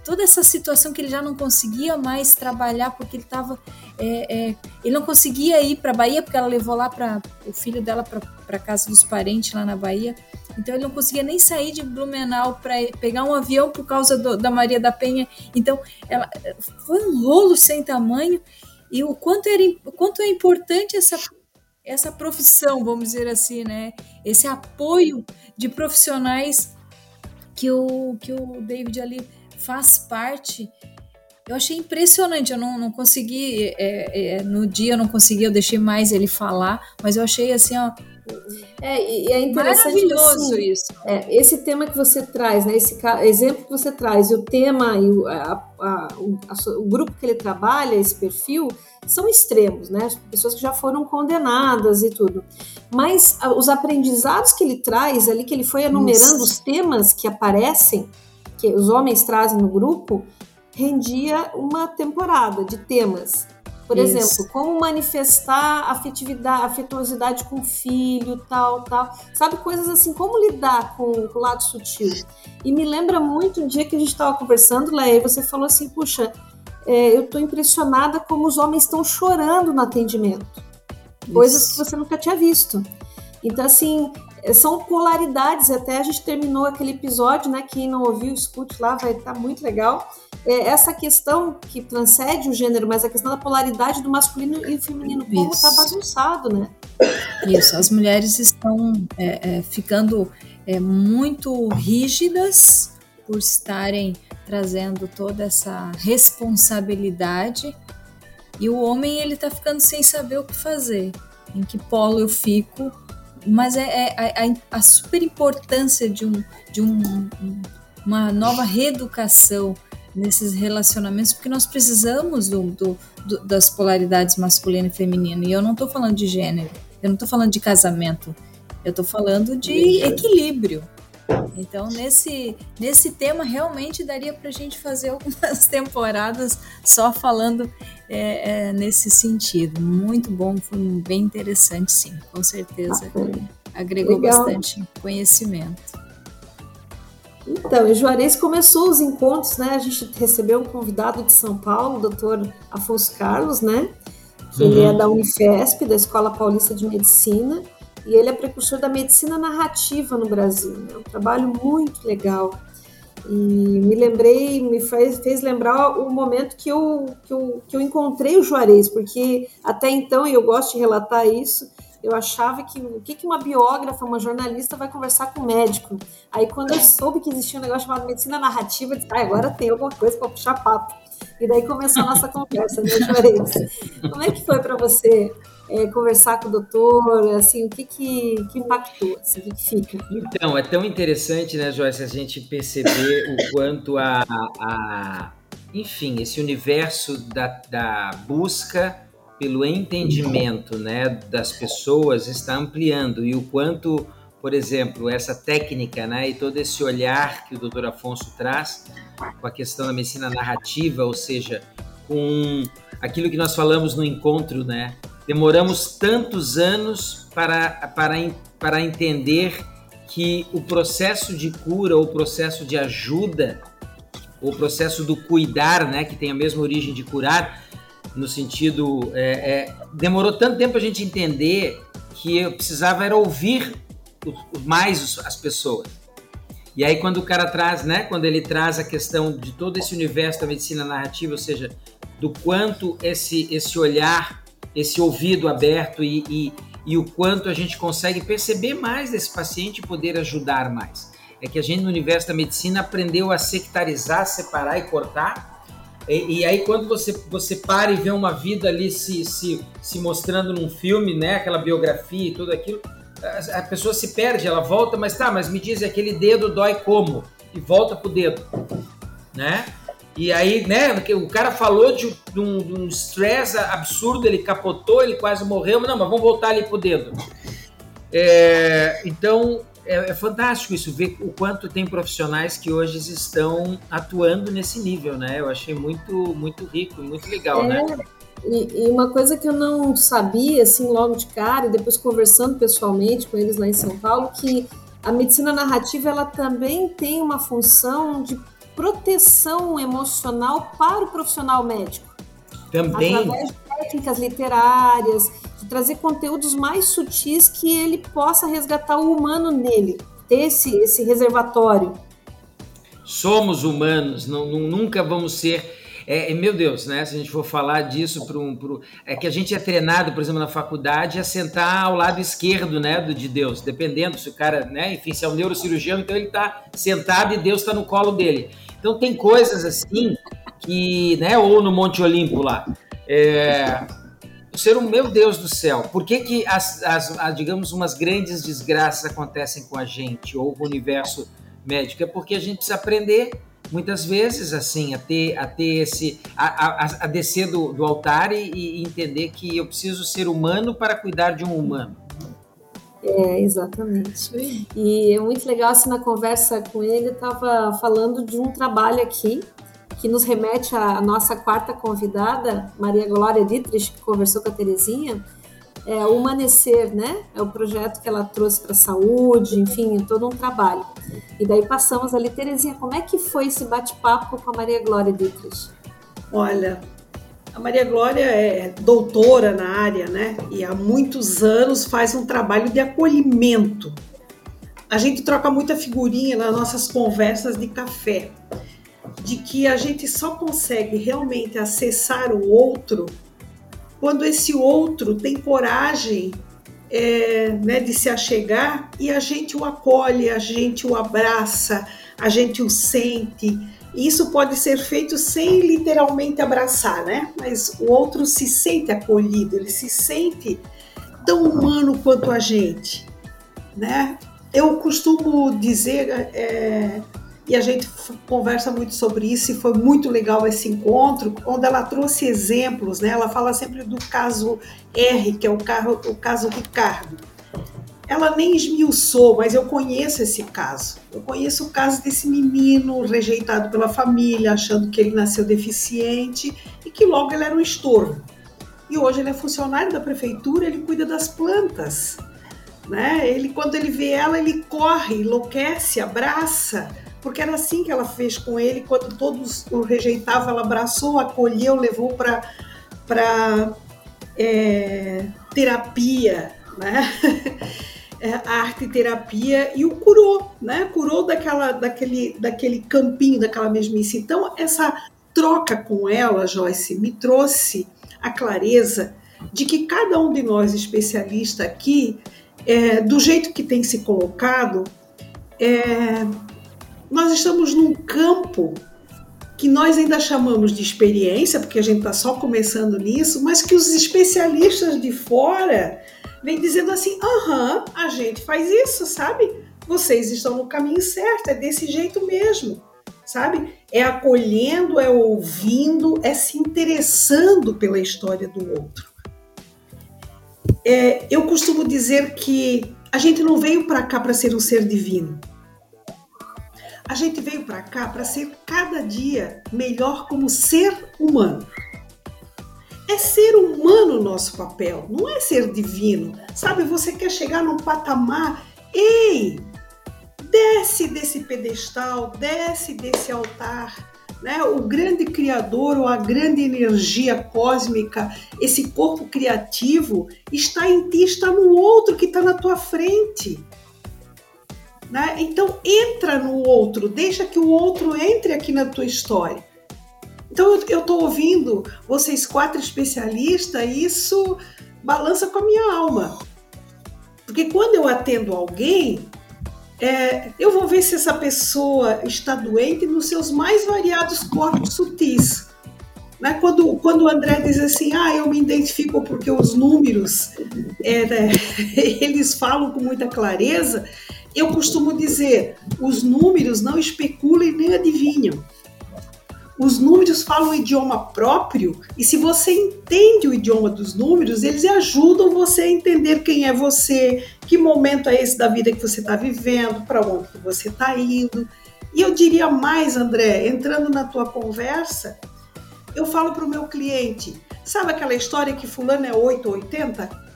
toda essa situação que ele já não conseguia mais trabalhar porque ele estava é, é, ele não conseguia ir para Bahia porque ela levou lá para o filho dela para casa dos parentes lá na Bahia. Então ele não conseguia nem sair de Blumenau para pegar um avião por causa do, da Maria da Penha. Então ela foi um rolo sem tamanho. E o quanto era o quanto é importante essa essa profissão vamos dizer assim né? Esse apoio de profissionais que o que o David ali faz parte eu achei impressionante. Eu não, não consegui, é, é, no dia eu não consegui, eu deixei mais ele falar, mas eu achei assim, ó. É, e é interessante Maravilhoso assim, isso. É, esse tema que você traz, né, esse exemplo que você traz, e o tema e o, a, a, o, a, o grupo que ele trabalha, esse perfil, são extremos, né? Pessoas que já foram condenadas e tudo. Mas os aprendizados que ele traz ali, que ele foi enumerando os temas que aparecem, que os homens trazem no grupo, rendia uma temporada de temas. Por Isso. exemplo, como manifestar afetividade, afetuosidade com o filho, tal, tal. Sabe, coisas assim, como lidar com, com o lado sutil. E me lembra muito um dia que a gente estava conversando, Leia, e você falou assim, puxa, é, eu estou impressionada como os homens estão chorando no atendimento. Isso. Coisas que você nunca tinha visto. Então, assim, são polaridades. Até a gente terminou aquele episódio, né? Quem não ouviu, escute lá, vai estar tá muito legal. É essa questão que transcende o gênero, mas a questão da polaridade do masculino e feminino, como está bagunçado, né? Isso, as mulheres estão é, é, ficando é, muito rígidas por estarem trazendo toda essa responsabilidade e o homem ele está ficando sem saber o que fazer, em que polo eu fico mas é, é a, a, super importância de, um, de um, uma nova reeducação nesses relacionamentos, porque nós precisamos do, do, do, das polaridades masculina e feminina. E eu não estou falando de gênero, eu não estou falando de casamento, eu estou falando de equilíbrio. Então, nesse, nesse tema, realmente daria para a gente fazer algumas temporadas só falando é, é, nesse sentido. Muito bom, foi bem interessante, sim, com certeza. Agregou Legal. bastante conhecimento. Então, o Juarez começou os encontros, né? A gente recebeu um convidado de São Paulo, o doutor Afonso Carlos, né? Que uhum. ele é da Unifesp, da Escola Paulista de Medicina e ele é precursor da medicina narrativa no Brasil. É né? um trabalho muito legal. E me lembrei, me fez, fez lembrar o momento que eu, que, eu, que eu encontrei o Juarez, porque até então, e eu gosto de relatar isso, eu achava que o que, que uma biógrafa, uma jornalista vai conversar com um médico. Aí quando eu soube que existia um negócio chamado medicina narrativa, eu disse, ah, agora tem alguma coisa para puxar papo. E daí começou a nossa conversa, né, Juarez? Como é que foi para você é, conversar com o doutor, assim, o que que, que impactou, assim, o que, que fica? Então, é tão interessante, né, Joyce, a gente perceber o quanto a, a enfim, esse universo da, da busca pelo entendimento, né, das pessoas está ampliando e o quanto, por exemplo, essa técnica, né, e todo esse olhar que o doutor Afonso traz com a questão da medicina narrativa, ou seja, com aquilo que nós falamos no encontro, né, demoramos tantos anos para, para, para entender que o processo de cura, o processo de ajuda, o processo do cuidar, né, que tem a mesma origem de curar, no sentido. É, é, demorou tanto tempo a gente entender que eu precisava era ouvir mais as pessoas. E aí quando o cara traz, né, quando ele traz a questão de todo esse universo da medicina narrativa, ou seja, do quanto esse esse olhar esse ouvido aberto e, e, e o quanto a gente consegue perceber mais desse paciente e poder ajudar mais. É que a gente no universo da medicina aprendeu a sectarizar, separar e cortar. E, e, aí quando você, você para e vê uma vida ali se, se, se mostrando num filme, né, aquela biografia e tudo aquilo, a, a pessoa se perde, ela volta, mas tá, mas me diz, aquele dedo dói como? E volta pro dedo, né? E aí, né, o cara falou de, um estresse absurdo, ele capotou, ele quase morreu, mas não, mas vamos voltar ali pro dedo. É, então, é, é, fantástico isso, ver o quanto tem profissionais que hoje estão atuando nesse nível, né? Eu achei muito, muito rico, muito legal, é, né? E, e, uma coisa que eu não sabia, assim, logo de cara, e depois conversando pessoalmente com eles lá em São Paulo, que a medicina narrativa, ela também tem uma função de proteção emocional para o profissional médico. Também. Através de técnicas literárias, de trazer conteúdos mais sutis que ele possa resgatar o humano nele, ter esse, esse reservatório. Somos humanos, não, nunca vamos ser é, meu Deus, né? Se a gente for falar disso para um, pro, é que a gente é treinado, por exemplo, na faculdade a sentar ao lado esquerdo, né, do de Deus, dependendo se o cara, né, enfim, se é um neurocirurgião, então ele está sentado e Deus está no colo dele. Então tem coisas assim e, né, ou no Monte Olimpo lá. É, o ser um, meu Deus do céu, por que, que as, as, as, digamos, umas grandes desgraças acontecem com a gente, ou o universo médico? É porque a gente precisa aprender muitas vezes assim a ter a ter esse a, a, a descer do, do altar e, e, entender que eu preciso ser humano para cuidar de um humano é exatamente e é muito legal assim na conversa com ele estava falando de um trabalho aqui que nos remete à nossa quarta convidada Maria Glória Dietrich que conversou com a Terezinha é, o Humanecer, né? É o projeto que ela trouxe para a saúde, enfim, todo um trabalho. E daí passamos ali, Terezinha, como é que foi esse bate-papo com a Maria Glória Dietrich? Olha, a Maria Glória é doutora na área, né? E há muitos anos faz um trabalho de acolhimento. A gente troca muita figurinha nas nossas conversas de café, de que a gente só consegue realmente acessar o outro quando esse outro tem coragem é, né, de se achegar e a gente o acolhe, a gente o abraça, a gente o sente. Isso pode ser feito sem literalmente abraçar, né? Mas o outro se sente acolhido, ele se sente tão humano quanto a gente, né? Eu costumo dizer é, e a gente conversa muito sobre isso e foi muito legal esse encontro, onde ela trouxe exemplos, né? Ela fala sempre do caso R, que é o, carro, o caso Ricardo. Ela nem esmiuçou, mas eu conheço esse caso. Eu conheço o caso desse menino rejeitado pela família, achando que ele nasceu deficiente e que logo ele era um estorvo. E hoje ele é funcionário da prefeitura, ele cuida das plantas. Né? Ele, quando ele vê ela, ele corre, enlouquece, abraça porque era assim que ela fez com ele, quando todos o rejeitavam, ela abraçou, acolheu, levou para é, terapia, né? É, a arte terapia e o curou, né? Curou daquela, daquele, daquele campinho, daquela mesmice. Então, essa troca com ela, Joyce, me trouxe a clareza de que cada um de nós especialista aqui, é, do jeito que tem se colocado, é, nós estamos num campo que nós ainda chamamos de experiência, porque a gente está só começando nisso, mas que os especialistas de fora vêm dizendo assim: aham, a gente faz isso, sabe? Vocês estão no caminho certo, é desse jeito mesmo, sabe? É acolhendo, é ouvindo, é se interessando pela história do outro. É, eu costumo dizer que a gente não veio para cá para ser um ser divino. A gente veio para cá para ser cada dia melhor como ser humano. É ser humano o nosso papel, não é ser divino. Sabe, você quer chegar num patamar, ei, desce desse pedestal, desce desse altar. Né? O grande criador ou a grande energia cósmica, esse corpo criativo, está em ti, está no outro que está na tua frente. Né? Então entra no outro, deixa que o outro entre aqui na tua história. Então eu estou ouvindo vocês quatro especialistas, e isso balança com a minha alma. Porque quando eu atendo alguém, é, eu vou ver se essa pessoa está doente nos seus mais variados corpos sutis. Né? Quando, quando o André diz assim, ah, eu me identifico porque os números, é, né, eles falam com muita clareza, eu costumo dizer: os números não especulam e nem adivinham. Os números falam o idioma próprio e se você entende o idioma dos números, eles ajudam você a entender quem é você, que momento é esse da vida que você está vivendo, para onde que você está indo. E eu diria mais, André, entrando na tua conversa, eu falo para o meu cliente, sabe aquela história que fulano é 880?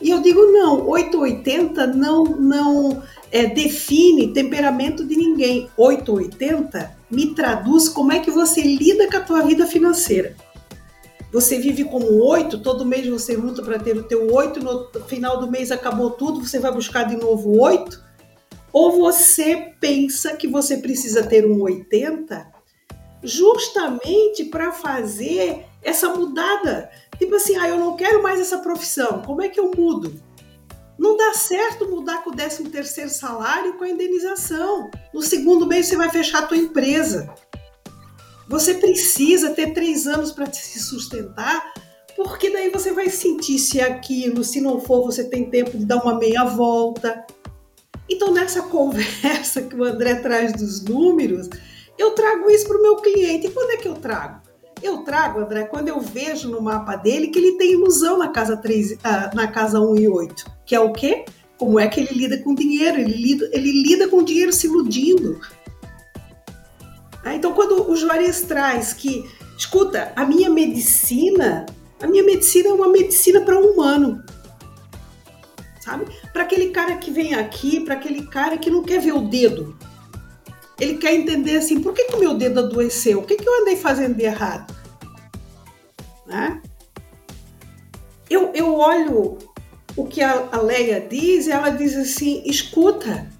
E eu digo, não, 880 não, não é, define temperamento de ninguém. 880 me traduz como é que você lida com a tua vida financeira. Você vive como oito, todo mês você luta para ter o teu oito, no final do mês acabou tudo, você vai buscar de novo oito? Ou você pensa que você precisa ter um 80 justamente para fazer essa mudada Tipo assim, ah, eu não quero mais essa profissão, como é que eu mudo? Não dá certo mudar com o 13 terceiro salário com a indenização. No segundo mês você vai fechar a tua empresa. Você precisa ter três anos para se sustentar, porque daí você vai sentir se é aquilo, se não for, você tem tempo de dar uma meia volta. Então, nessa conversa que o André traz dos números, eu trago isso para o meu cliente. E quando é que eu trago? Eu trago, André, quando eu vejo no mapa dele que ele tem ilusão na casa 3, ah, na casa 1 e 8, que é o quê? Como é que ele lida com dinheiro? Ele lida, ele lida com dinheiro se iludindo. Ah, então, quando o Juarez traz que, escuta, a minha medicina, a minha medicina é uma medicina para um humano. Sabe? Para aquele cara que vem aqui, para aquele cara que não quer ver o dedo. Ele quer entender assim, por que, o meu dedo adoeceu? O que, que eu andei fazendo de errado? Né? Eu, eu olho o que a, a Leia diz, ela diz assim: escuta,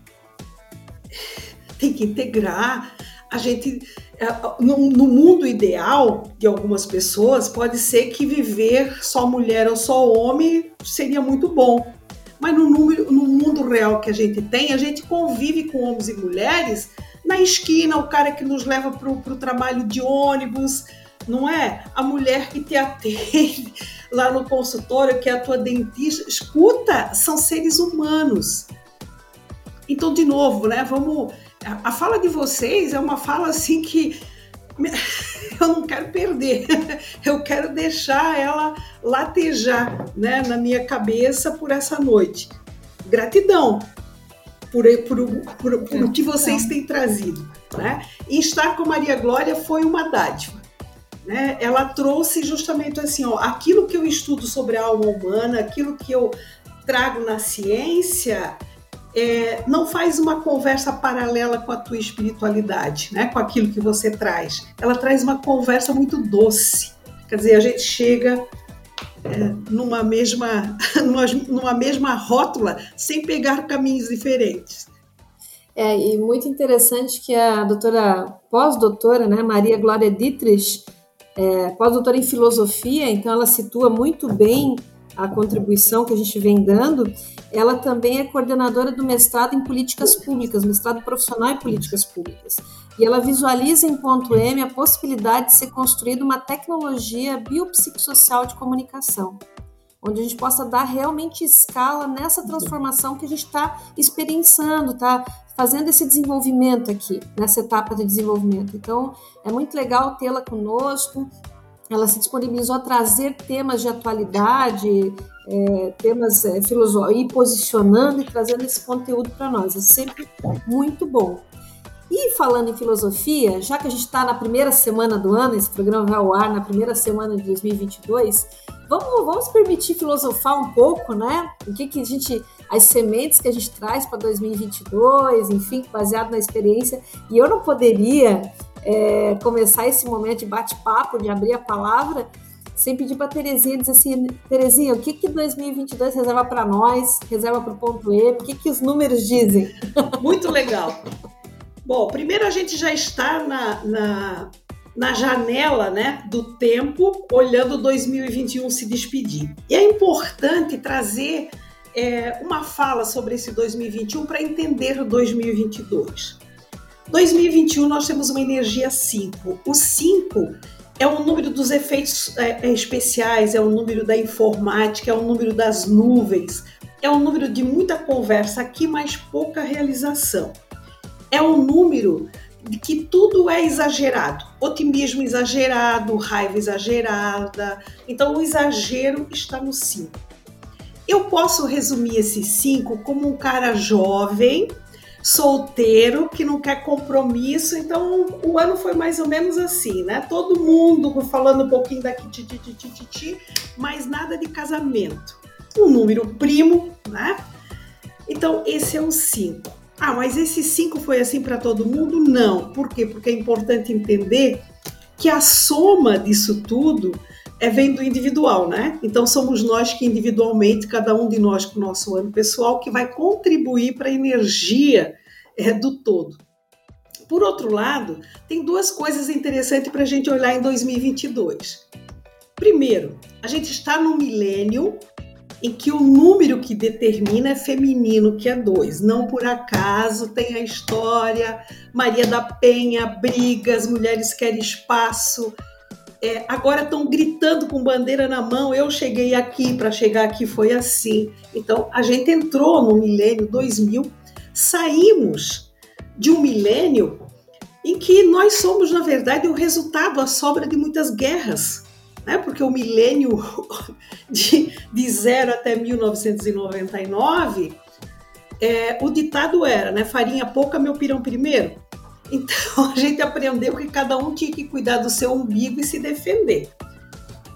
tem que integrar. A gente, é, no, no, mundo ideal de algumas pessoas, pode ser que viver só mulher ou só homem seria muito bom. Mas no, número, no mundo real que a gente tem, a gente convive com homens e mulheres na esquina, o cara que nos leva para o trabalho de ônibus, não é? A mulher que te atende lá no consultório, que é a tua dentista. Escuta, são seres humanos. Então, de novo, né? Vamos. A, fala de vocês é uma fala assim que eu não quero perder, eu quero deixar ela latejar né, na minha cabeça por essa noite. Gratidão por, por, por, por o que vocês têm trazido. Né? E estar com Maria Glória foi uma dádiva né, ela trouxe justamente assim, ó, aquilo que eu estudo sobre a alma humana, aquilo que eu trago na ciência, é, não faz uma conversa paralela com a tua espiritualidade, né, com aquilo que você traz. Ela traz uma conversa muito doce. Quer dizer, a gente chega é, numa mesma numa, mesma rótula sem pegar caminhos diferentes. É, e muito interessante que a doutora, pós-doutora, né, Maria Glória Dietrich, é, pós-doutora em filosofia, então ela situa muito bem a contribuição que a gente vem dando. Ela também é coordenadora do mestrado em políticas públicas, mestrado profissional em políticas públicas. E ela visualiza em ponto M a possibilidade de ser construída uma tecnologia biopsicossocial de comunicação onde a gente possa dar realmente escala nessa transformação que a gente está experienciando, está fazendo esse desenvolvimento aqui, nessa etapa de desenvolvimento. Então, é muito legal tê-la conosco. Ela se disponibilizou a trazer temas de atualidade, é, temas é, filosóficos, e posicionando e trazendo esse conteúdo para nós. É sempre muito bom. E falando em filosofia, já que a gente está na primeira semana do ano, esse programa vai ao ar na primeira semana de 2022, vamos, vamos permitir filosofar um pouco, né? O que, que a gente, as sementes que a gente traz para 2022, enfim, baseado na experiência. E eu não poderia é, começar esse momento de bate-papo, de abrir a palavra, sem pedir para Terezinha dizer assim, Terezinha, o que que 2022 reserva para nós, reserva para o ponto E, o que que os números dizem? Muito legal. Bom, primeiro a gente já está na, na, na janela né, do tempo, olhando 2021 se despedir. E é importante trazer é, uma fala sobre esse 2021 para entender 2022. 2021 nós temos uma energia 5. O 5 é o número dos efeitos é, é, especiais, é o número da informática, é o número das nuvens, é o número de muita conversa aqui, mas pouca realização é um número de que tudo é exagerado. Otimismo exagerado, raiva exagerada. Então, o exagero está no 5. Eu posso resumir esse 5 como um cara jovem, solteiro, que não quer compromisso. Então, o ano foi mais ou menos assim, né? Todo mundo falando um pouquinho daqui, ti, ti, ti, ti, ti, mas nada de casamento. Um número primo, né? Então, esse é o 5. Ah, mas esse 5 foi assim para todo mundo? Não. Por quê? Porque é importante entender que a soma disso tudo é vem do individual, né? Então somos nós que individualmente, cada um de nós com o nosso ano pessoal, que vai contribuir para a energia é, do todo. Por outro lado, tem duas coisas interessantes para a gente olhar em 2022. Primeiro, a gente está no milênio em que o número que determina é feminino, que é dois. Não por acaso tem a história, Maria da Penha briga, as mulheres querem espaço. É, agora estão gritando com bandeira na mão. Eu cheguei aqui, para chegar aqui foi assim. Então a gente entrou no milênio 2000, saímos de um milênio em que nós somos, na verdade, o resultado, a sobra de muitas guerras né? porque o milênio de, de zero até 1999, é, o ditado era, né, farinha pouca, meu pirão primeiro. Então a gente aprendeu que cada um tinha que cuidar do seu umbigo e se defender.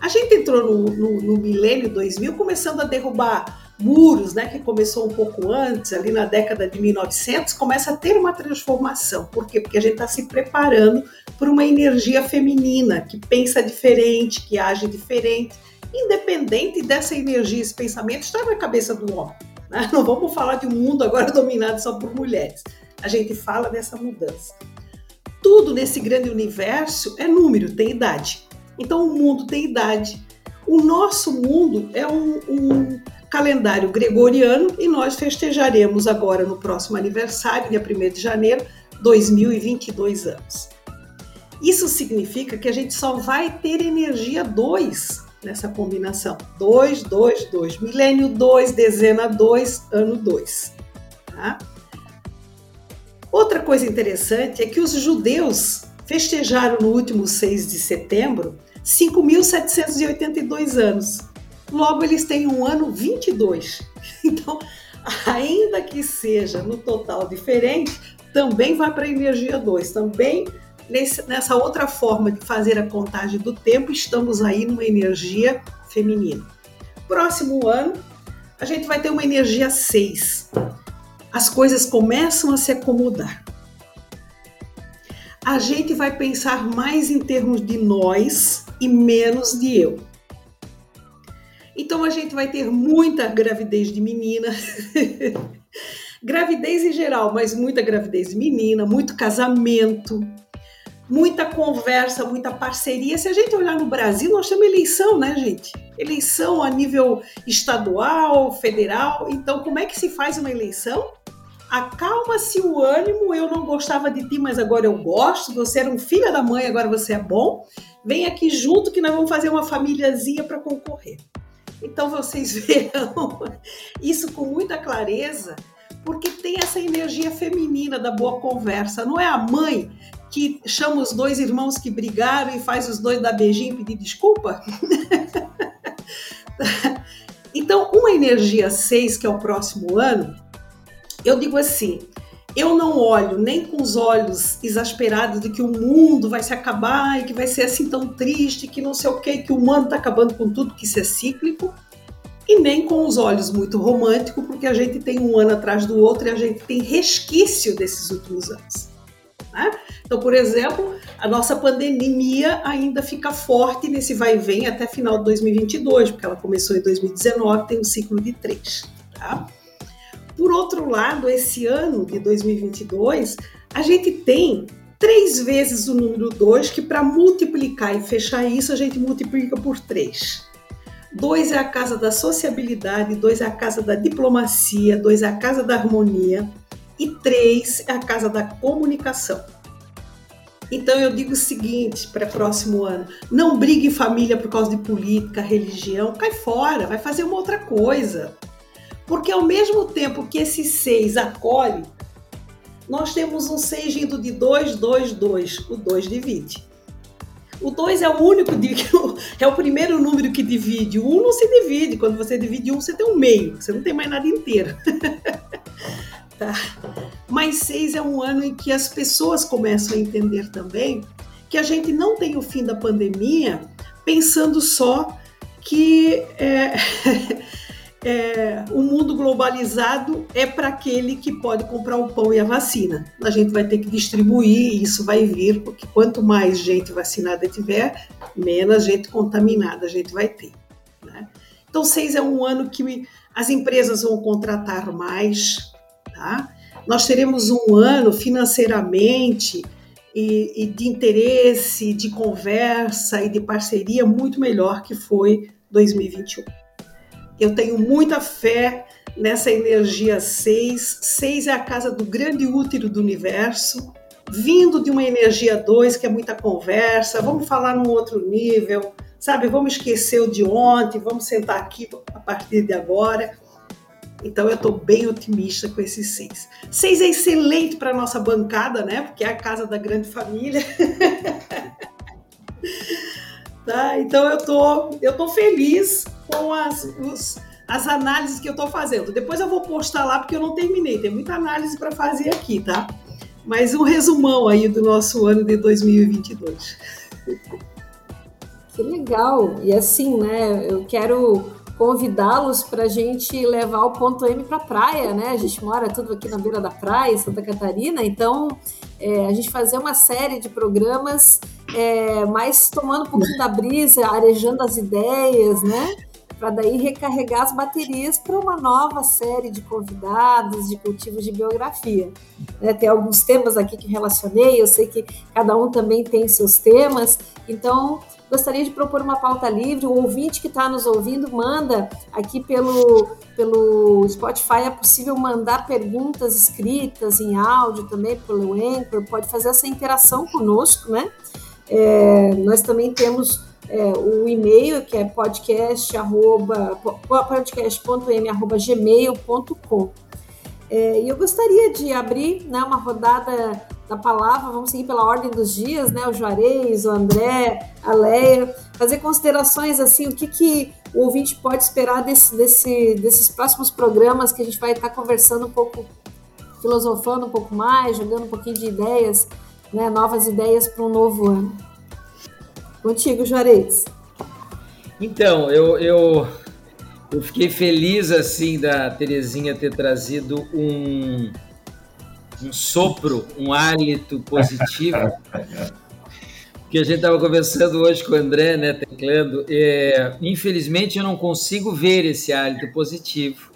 A gente entrou no, no, no milênio 2000 começando a derrubar muros, né, que começou um pouco antes, ali na década de 1900, começa a ter uma transformação. Por quê? Porque a gente está se preparando por uma energia feminina que pensa diferente, que age diferente, independente dessa energia, esse pensamento está na cabeça do homem. Né? Não vamos falar de um mundo agora dominado só por mulheres. A gente fala dessa mudança. Tudo nesse grande universo é número, tem idade. Então o mundo tem idade. O nosso mundo é um, um calendário gregoriano e nós festejaremos agora no próximo aniversário, dia 1 de janeiro, 2022 anos. Isso significa que a gente só vai ter energia 2 nessa combinação. 2, 2, 2. Milênio 2, dezena 2, ano 2. Tá? Outra coisa interessante é que os judeus festejaram no último 6 de setembro 5.782 anos. Logo, eles têm um ano 22. Então, ainda que seja no total diferente, também vai para a energia 2. Também nesse, nessa outra forma de fazer a contagem do tempo, estamos aí numa energia feminina. Próximo ano, a gente vai ter uma energia 6. As coisas começam a se acomodar. A gente vai pensar mais em termos de nós e menos de eu. Então a gente vai ter muita gravidez de menina, gravidez em geral, mas muita gravidez de menina, muito casamento, muita conversa, muita parceria. Se a gente olhar no Brasil, nós temos eleição, né, gente? Eleição a nível estadual, federal. Então, como é que se faz uma eleição? Acalma-se o ânimo. Eu não gostava de ti, mas agora eu gosto. Você era um filho da mãe, agora você é bom. Vem aqui junto que nós vamos fazer uma famíliazinha para concorrer. Então vocês verão isso com muita clareza, porque tem essa energia feminina da boa conversa. Não é a mãe que chama os dois irmãos que brigaram e faz os dois dar beijinho e pedir desculpa? então, uma energia 6, que é o próximo ano, eu digo assim: eu não olho nem com os olhos exasperados de que o mundo vai se acabar e que vai ser assim tão triste, que não sei o que, que o mundo está acabando com tudo, que isso é cíclico, e nem com os olhos muito românticos, porque a gente tem um ano atrás do outro e a gente tem resquício desses últimos anos. Né? Então, por exemplo, a nossa pandemia ainda fica forte nesse vai e vem até final de 2022, porque ela começou em 2019, tem um ciclo de três. Tá? Por outro lado, esse ano de 2022, a gente tem três vezes o número 2, que para multiplicar e fechar isso, a gente multiplica por 3. 2 é a casa da sociabilidade, 2 é a casa da diplomacia, 2 é a casa da harmonia e 3 é a casa da comunicação. Então eu digo o seguinte para o próximo ano: não brigue família por causa de política, religião, cai fora, vai fazer uma outra coisa. Porque ao mesmo tempo que esse 6 acolhe, nós temos um 6 indo de 2, 2, 2. O 2 divide. O 2 é o único, é o primeiro número que divide. O 1 um não se divide. Quando você divide um, você tem um meio. Você não tem mais nada inteiro. tá? Mas 6 é um ano em que as pessoas começam a entender também que a gente não tem o fim da pandemia pensando só que é, é, o mundo globalizado é para aquele que pode comprar o pão e a vacina. A gente vai ter que distribuir e isso vai vir, porque quanto mais gente vacinada tiver, menos gente contaminada a gente vai ter. Né? Então, seis é um ano que as empresas vão contratar mais, tá? Nós teremos um ano financeiramente e, e de interesse, de conversa e de parceria muito melhor que foi 2021. Eu tenho muita fé nessa energia 6. 6 é a casa do grande útero do universo, vindo de uma energia 2, que é muita conversa, vamos falar num outro nível, sabe? Vamos esquecer o de ontem, vamos sentar aqui a partir de agora. Então eu estou bem otimista com esses seis. Seis é excelente para nossa bancada, né? Porque é a casa da grande família. tá? Então eu tô, eu tô feliz com as, os, as análises que eu estou fazendo. Depois eu vou postar lá porque eu não terminei. Tem muita análise para fazer aqui, tá? Mas um resumão aí do nosso ano de 2022. Que legal! E assim, né? Eu quero convidá-los para a gente levar o ponto M para a praia, né? A gente mora tudo aqui na beira da praia, em Santa Catarina, então é, a gente fazer uma série de programas, é, mais tomando um pouquinho da brisa, arejando as ideias, né? Para daí recarregar as baterias para uma nova série de convidados, de cultivos de biografia. Né? Tem alguns temas aqui que relacionei, eu sei que cada um também tem seus temas, então gostaria de propor uma pauta livre. O ouvinte que está nos ouvindo, manda aqui pelo, pelo Spotify. É possível mandar perguntas escritas em áudio também pelo Anchor. Pode fazer essa interação conosco, né? É, nós também temos é, o e-mail que é podcast.m.gmail.com. É, e eu gostaria de abrir né, uma rodada da palavra, vamos seguir pela ordem dos dias, né? O Juarez, o André, a Leia, fazer considerações assim, o que, que o ouvinte pode esperar desse, desse, desses próximos programas que a gente vai estar conversando um pouco, filosofando um pouco mais, jogando um pouquinho de ideias, né? Novas ideias para um novo ano. Contigo, Juarez. Então, eu, eu, eu fiquei feliz assim da Terezinha ter trazido um um sopro, um hálito positivo. que a gente estava conversando hoje com o André, né, teclando. É, infelizmente eu não consigo ver esse hálito positivo,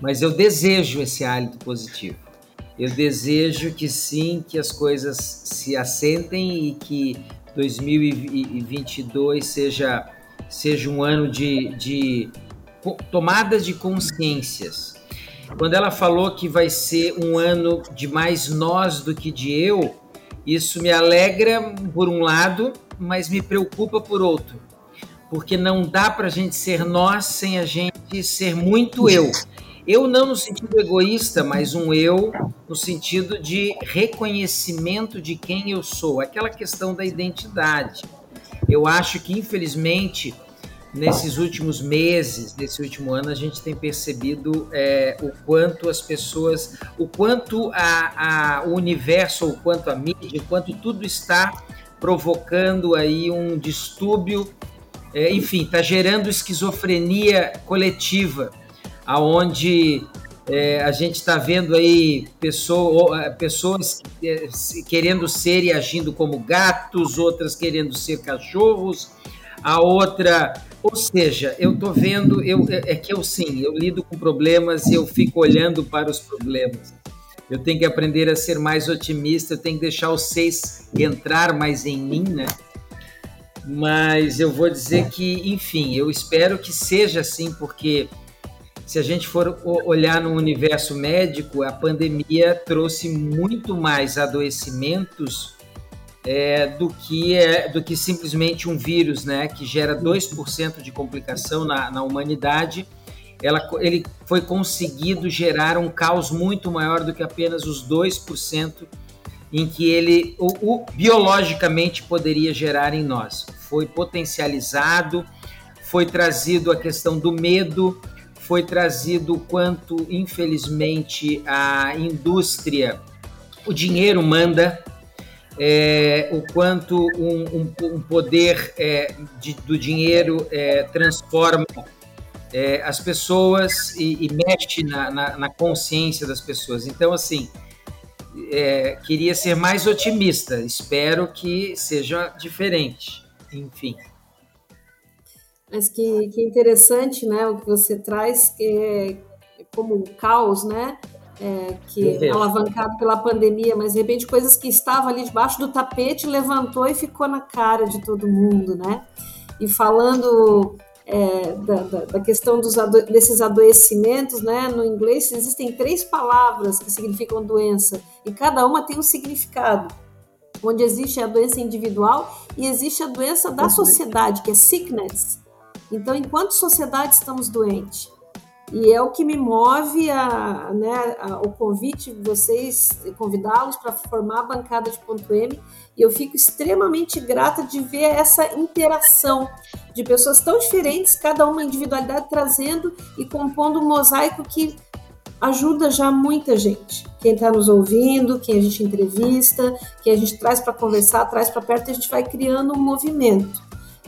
mas eu desejo esse hálito positivo. Eu desejo que sim, que as coisas se assentem e que 2022 seja, seja um ano de, de tomadas de consciências quando ela falou que vai ser um ano de mais nós do que de eu, isso me alegra por um lado, mas me preocupa por outro. Porque não dá para a gente ser nós sem a gente ser muito eu. Eu não no sentido egoísta, mas um eu no sentido de reconhecimento de quem eu sou, aquela questão da identidade. Eu acho que, infelizmente, nesses últimos meses, nesse último ano, a gente tem percebido é, o quanto as pessoas, o quanto a, a, o universo, o quanto a mídia, o quanto tudo está provocando aí um distúrbio, é, enfim, está gerando esquizofrenia coletiva, aonde é, a gente está vendo aí pessoa, é, pessoas é, querendo ser e agindo como gatos, outras querendo ser cachorros, a outra ou seja, eu tô vendo, eu, é, é que eu sim, eu lido com problemas e eu fico olhando para os problemas. Eu tenho que aprender a ser mais otimista, eu tenho que deixar os seis entrar mais em mim, né? Mas eu vou dizer que, enfim, eu espero que seja assim, porque se a gente for olhar no universo médico, a pandemia trouxe muito mais adoecimentos é, do, que é, do que simplesmente um vírus, né, que gera 2% de complicação na, na humanidade. Ela, ele foi conseguido gerar um caos muito maior do que apenas os 2% em que ele o, o, biologicamente poderia gerar em nós. Foi potencializado, foi trazido a questão do medo, foi trazido o quanto, infelizmente, a indústria, o dinheiro manda, é, o quanto um, um, um poder é, de, do dinheiro é, transforma é, as pessoas e, e mexe na, na, na, consciência das pessoas. Então, assim, é, queria ser mais otimista. Espero que seja diferente. Enfim. Mas que, que interessante, né? O que você traz é, como um caos, né? É, que alavancado pela pandemia, mas de repente coisas que estavam ali debaixo do tapete levantou e ficou na cara de todo mundo, né? E falando é, da, da, da, questão dos ado desses adoecimentos, né? No inglês existem três palavras que significam doença e cada uma tem um significado. Onde existe a doença individual e existe a doença da sociedade, que é sickness. Então, enquanto sociedade estamos doentes. E é o que me move a, né, a, o convite vocês, convidá-los para formar a bancada de ponto M. E eu fico extremamente grata de ver essa interação de pessoas tão diferentes, cada uma individualidade trazendo e compondo um mosaico que ajuda já muita gente. Quem está nos ouvindo, quem a gente entrevista, quem a gente traz para conversar, traz para perto, a gente vai criando um movimento.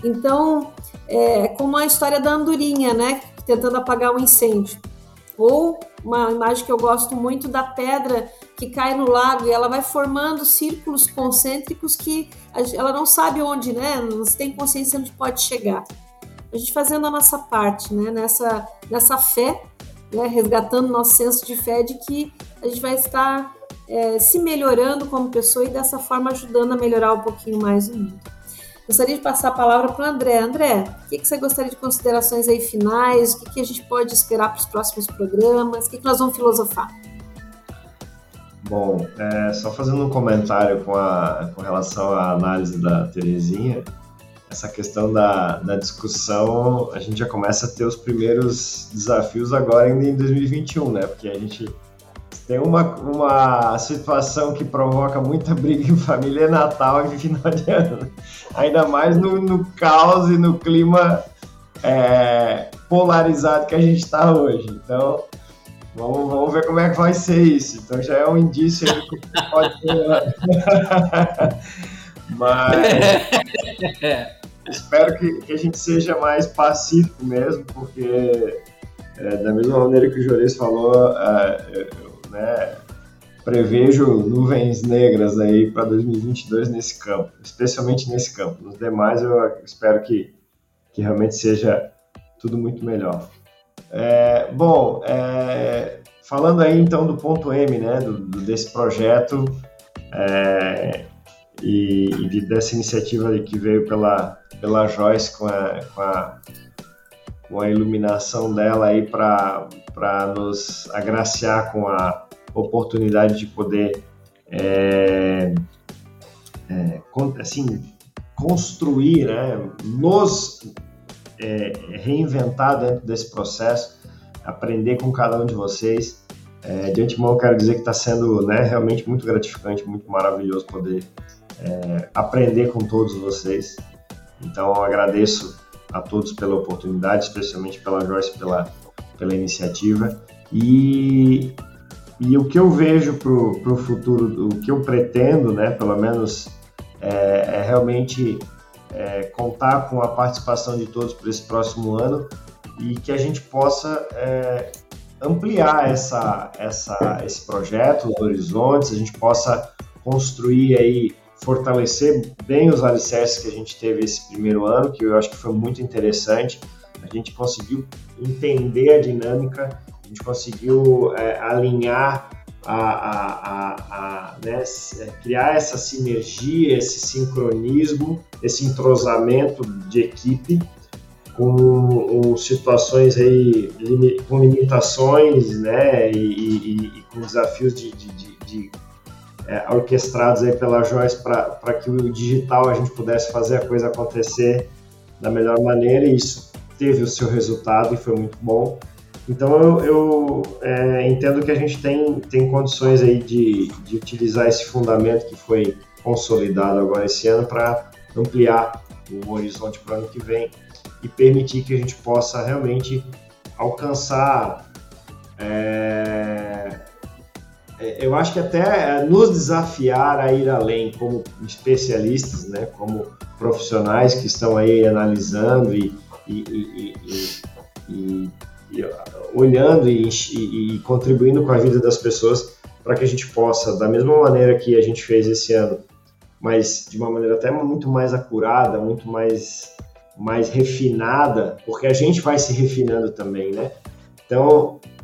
Então, é como a história da andorinha, né? Tentando apagar um incêndio. Ou uma imagem que eu gosto muito da pedra que cai no lago e ela vai formando círculos concêntricos que ela não sabe onde, né? Não tem consciência onde pode chegar. A gente fazendo a nossa parte, né? Nessa, nessa fé, né? resgatando nosso senso de fé de que a gente vai estar é, se melhorando como pessoa e dessa forma ajudando a melhorar um pouquinho mais o mundo. Gostaria de passar a palavra para o André. André, o que, que, você gostaria de considerações aí finais? O que, que a gente pode esperar para os próximos programas? O que, que nós vamos filosofar? Bom, é, só fazendo um comentário com, a, com relação à análise da Terezinha, essa questão da, da discussão, a gente já começa a ter os primeiros desafios agora ainda em 2021, né? Porque a gente tem uma, uma situação que provoca muita briga em família é Natal e final de ano. Ainda mais no, no caos e no clima é, polarizado que a gente está hoje. Então, vamos, vamos ver como é que vai ser isso. Então, já é um indício aí que pode ter. Mas espero que, que, a gente seja mais pacífico mesmo, porque é, da mesma maneira que o Jores falou, é, né, prevejo nuvens negras aí para 2022 nesse campo, especialmente nesse campo. Nos demais eu espero que, que realmente seja tudo muito melhor. É, bom, é, falando aí então do ponto M, né, do, desse projeto é, e, e, dessa iniciativa que veio pela, pela Joyce com a, com a, com a iluminação dela aí para nos agraciar com a oportunidade de poder é, é, assim, construir, né, nos é, reinventar dentro desse processo, aprender com cada um de vocês. É, de antemão, quero dizer que está sendo né, realmente muito gratificante, muito maravilhoso poder é, aprender com todos vocês. Então, agradeço a todos pela oportunidade, especialmente pela Joyce pela, pela iniciativa. E e o que eu vejo para o futuro, o que eu pretendo, né, pelo menos, é, é realmente é, contar com a participação de todos para esse próximo ano e que a gente possa é, ampliar essa, essa, esse projeto, os horizontes, a gente possa construir aí, fortalecer bem os alicerces que a gente teve esse primeiro ano, que eu acho que foi muito interessante. A gente conseguiu entender a dinâmica a gente conseguiu é, alinhar, a, a, a, né, é, criar essa sinergia, esse sincronismo, esse entrosamento de equipe com, com situações aí, com limitações, né, e, e, e com desafios de, de, de, de é, orquestrados aí pela Joyce para que o digital a gente pudesse fazer a coisa acontecer da melhor maneira e isso teve o seu resultado e foi muito bom. Então eu, eu é, entendo que a gente tem, tem condições aí de, de utilizar esse fundamento que foi consolidado agora esse ano para ampliar o horizonte para o ano que vem e permitir que a gente possa realmente alcançar. É, eu acho que até nos desafiar a ir além como especialistas, né, como profissionais que estão aí analisando e, e, e, e olhando e, contribuindo com a vida das pessoas para que a gente possa, da mesma maneira que a gente fez esse ano, mas de uma maneira até muito mais acurada, muito mais, mais refinada, porque a gente vai se refinando também, né? Então, é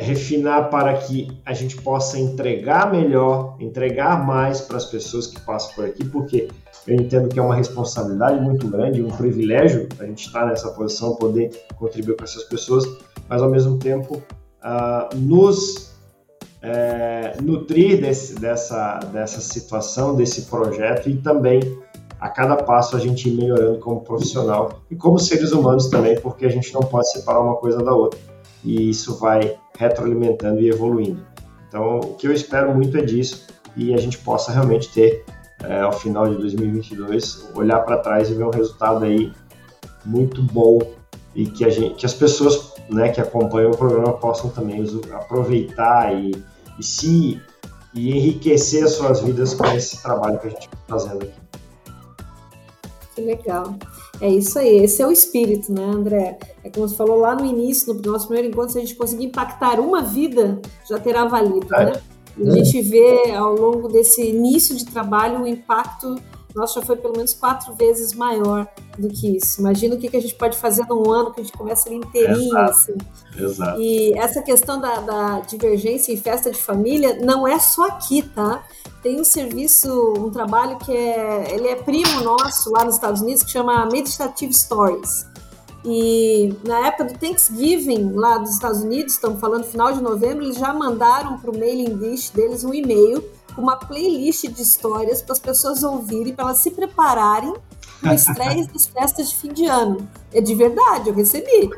refinar para que a gente possa entregar melhor, entregar mais para as pessoas que passam por aqui, porque Eu entendo que é uma responsabilidade muito grande, um privilégio a gente estar nessa posição, poder contribuir com essas pessoas, mas ao mesmo tempo uh, nos é, nutrir desse, dessa, dessa situação, desse projeto e também a cada passo a gente ir melhorando como profissional e como seres humanos também, porque a gente não pode separar uma coisa da outra. E isso vai retroalimentando e evoluindo. Então, o que eu espero muito é disso e a gente possa realmente ter, é, ao final de 2022, olhar para trás e ver um resultado aí muito bom e que, a gente, que as pessoas né, que acompanham o programa possam também aproveitar e, e se e enriquecer as suas vidas com esse trabalho que a gente está fazendo aqui. Que legal. É isso aí, esse é o espírito, né, André? É como você falou lá no início, no nosso primeiro encontro, se a gente conseguir impactar uma vida, já terá valido, é. né? E a gente vê ao longo desse início de trabalho o impacto nosso já foi pelo menos quatro vezes maior do que isso. Imagina o que, a gente pode fazer num ano que a gente começa ali inteirinho. Exato. Assim. Exato. E essa questão da, da divergência em festa de família não é só aqui, tá? Tem um serviço, um trabalho que é, ele é primo nosso lá nos Estados Unidos, que chama Meditative Stories. E na época do Thanksgiving, lá dos Estados Unidos, estamos falando final de novembro, eles já mandaram para o mailing list deles um e-mail uma playlist de histórias para as pessoas ouvirem, para elas se prepararem para o estresse das festas de fim de ano. É de verdade, eu recebi.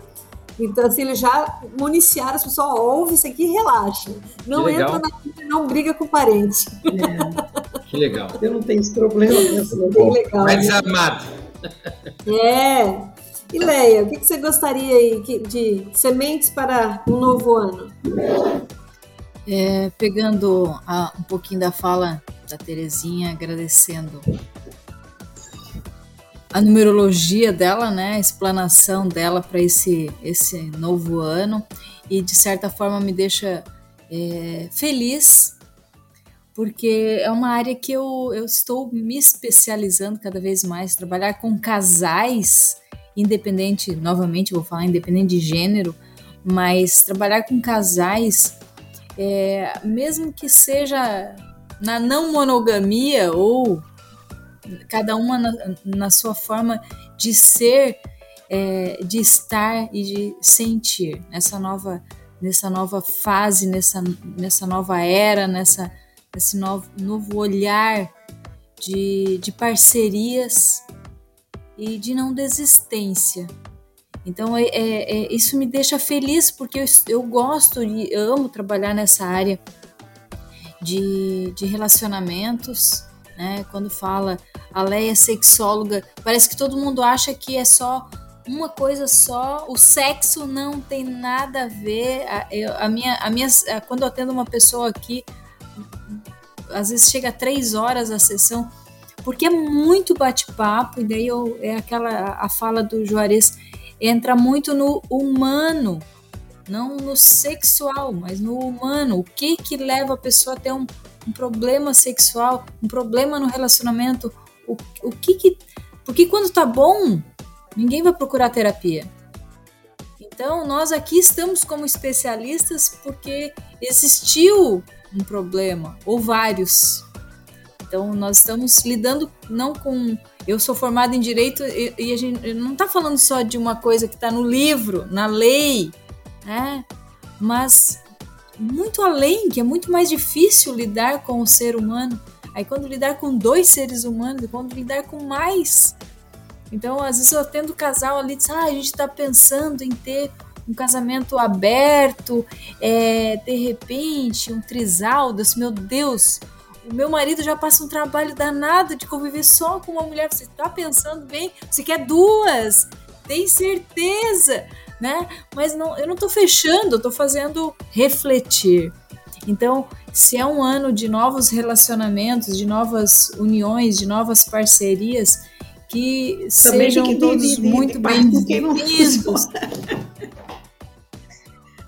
Então, assim, eles já municiaram as pessoas, ouve isso aqui e relaxa. Não entra na vida, não briga com o parente. É. Que legal. Eu não tenho esse problema. Bem legal. Mais né? amado. É. E Leia, o que você gostaria aí de sementes para um novo ano? É, pegando a, um pouquinho da fala da Terezinha, agradecendo a numerologia dela, né, a explanação dela para esse, esse novo ano. E de certa forma me deixa é, feliz porque é uma área que eu, eu estou me especializando cada vez mais, trabalhar com casais, independente, novamente vou falar independente de gênero, mas trabalhar com casais é, mesmo que seja na não monogamia ou cada uma na, na sua forma de ser, é, de estar e de sentir nessa nova nessa nova fase, nessa, nessa nova era, nessa, nesse novo, novo olhar de, de parcerias e de não desistência. Então, é, é, é, isso me deixa feliz porque eu, eu gosto e amo trabalhar nessa área de, de relacionamentos. Né? Quando fala a Leia é sexóloga, parece que todo mundo acha que é só uma coisa só, o sexo não tem nada a ver. A, eu, a minha, a minha, quando eu atendo uma pessoa aqui, às vezes chega a três horas a sessão, porque é muito bate-papo, e daí eu, é aquela a fala do Juarez entra muito no humano, não no sexual, mas no humano. O que que leva a pessoa a ter um, um problema sexual, um problema no relacionamento? O, o que que. Porque quando tá bom, ninguém vai procurar terapia. Então, nós aqui estamos como especialistas porque existiu um problema, ou vários. Então, nós estamos lidando não com eu sou formada em direito e, e a gente não está falando só de uma coisa que está no livro, na lei, né? Mas muito além, que é muito mais difícil lidar com o ser humano. Aí quando lidar com dois seres humanos, quando lidar com mais. Então, às vezes eu atendo casal ali, diz, ah, a gente está pensando em ter um casamento aberto, é, de repente, um trisal, Deus, meu Deus, o meu marido já passa um trabalho danado de conviver só com uma mulher. Você está pensando bem? Você quer duas? Tem certeza, né? Mas não, eu não estou fechando, estou fazendo refletir. Então, se é um ano de novos relacionamentos, de novas uniões, de novas parcerias, que Também sejam que todos muito bem-vindos.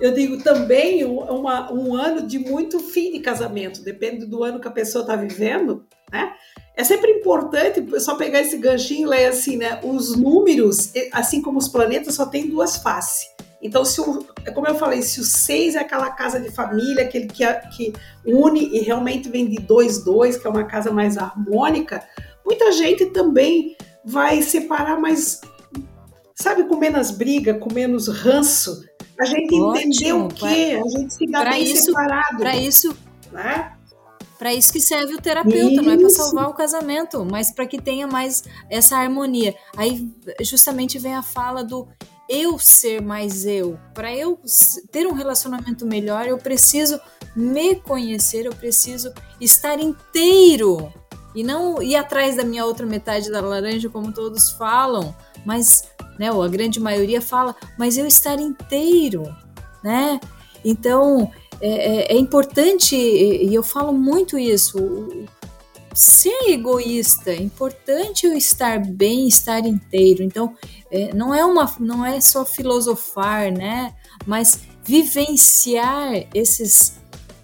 eu digo também uma, um ano de muito fim de casamento, depende do ano que a pessoa está vivendo, né? É sempre importante só pegar esse ganchinho e ler assim, né? Os números, assim como os planetas, só tem duas faces. Então, se o, é como eu falei, se o seis é aquela casa de família, aquele que, que une e realmente vem de dois, dois, que é uma casa mais harmônica, muita gente também vai separar, mas sabe, com menos briga, com menos ranço. A gente Ótimo, entendeu o quê? A gente se dá bem isso, separado. Para isso, né? Para isso que serve o terapeuta, isso. não é para salvar o casamento, mas para que tenha mais essa harmonia. Aí justamente vem a fala do eu ser mais eu. Para eu ter um relacionamento melhor, eu preciso me conhecer, eu preciso estar inteiro e não ir atrás da minha outra metade da laranja, como todos falam, mas, né, ou a grande maioria fala, mas eu estar inteiro, né? Então, é, é, é importante, e eu falo muito isso, ser egoísta, é importante eu estar bem, estar inteiro. Então, é, não é uma, não é só filosofar, né? Mas vivenciar esses,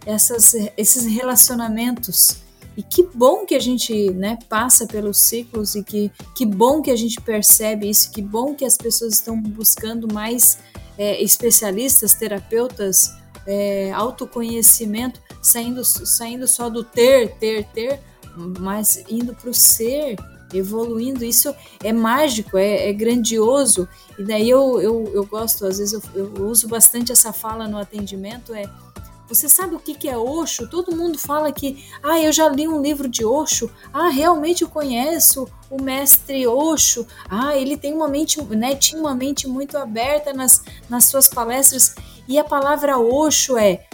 essas, esses relacionamentos e que bom que a gente né, passa pelos ciclos e que, que bom que a gente percebe isso, que bom que as pessoas estão buscando mais é, especialistas, terapeutas, é, autoconhecimento, saindo, saindo só do ter, ter, ter, mas indo para o ser, evoluindo. Isso é mágico, é, é, grandioso. E daí eu, eu, eu gosto, às vezes eu, eu uso bastante essa fala no atendimento, é você sabe o que é Osho? Todo mundo fala que, ah, eu já li um livro de Osho. Ah, realmente eu conheço o mestre Osho. Ah, ele tem uma mente, né, tinha uma mente muito aberta nas, nas suas palestras. E a palavra Osho é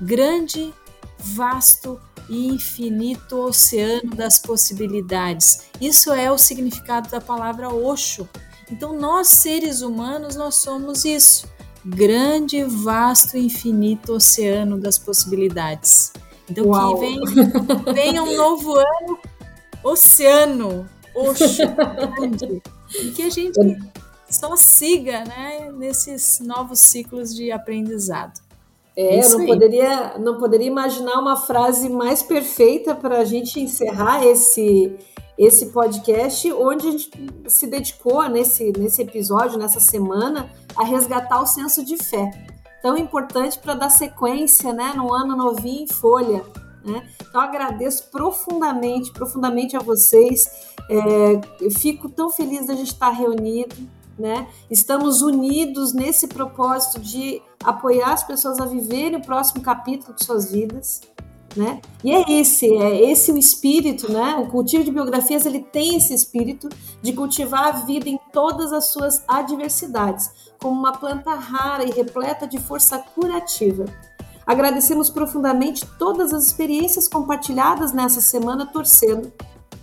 grande, vasto e infinito oceano das possibilidades. Isso é o significado da palavra Osho. Então, nós seres humanos, nós somos isso grande, vasto, infinito oceano das possibilidades. Então Uau. que vem, venha um novo ano, oceano, oxo, grande, e que a gente só siga né, nesses novos ciclos de aprendizado. É, eu não poderia, não poderia imaginar uma frase mais perfeita para a gente encerrar esse, esse podcast, onde a gente se dedicou nesse, nesse episódio, nessa semana, a resgatar o senso de fé. Tão importante para dar sequência né, no ano novinho em folha. Né? Então agradeço profundamente, profundamente a vocês. É, eu fico tão feliz da gente estar reunido. Né? Estamos unidos nesse propósito de apoiar as pessoas a viverem o próximo capítulo de suas vidas. Né? E é esse, é esse o espírito, né? O cultivo de biografias ele tem esse espírito de cultivar a vida em todas as suas adversidades, como uma planta rara e repleta de força curativa. Agradecemos profundamente todas as experiências compartilhadas nessa semana, torcendo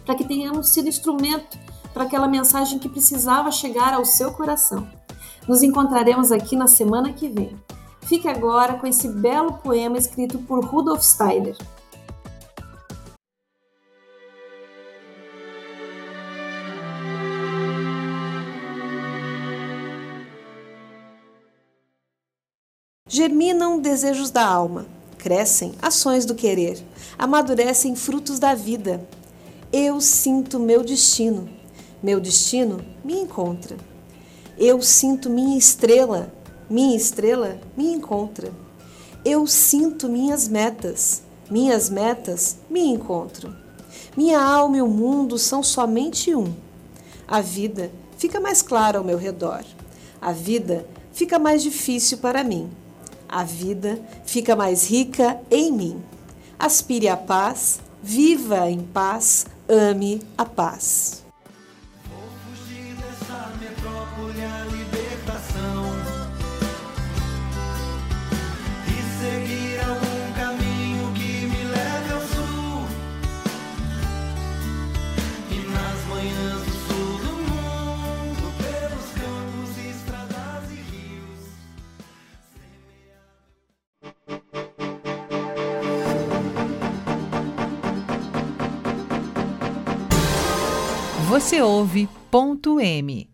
para que tenhamos sido instrumento para aquela mensagem que precisava chegar ao seu coração. Nos encontraremos aqui na semana que vem. Fique agora com esse belo poema escrito por Rudolf Steiner. Germinam desejos da alma, crescem ações do querer, amadurecem frutos da vida. Eu sinto meu destino, meu destino me encontra. Eu sinto minha estrela, minha estrela me encontra. Eu sinto minhas metas, minhas metas me encontram. Minha alma e o mundo são somente um. A vida fica mais clara ao meu redor. A vida fica mais difícil para mim. A vida fica mais rica em mim. Aspire a paz, viva em paz, ame a paz. Você ouve ponto M.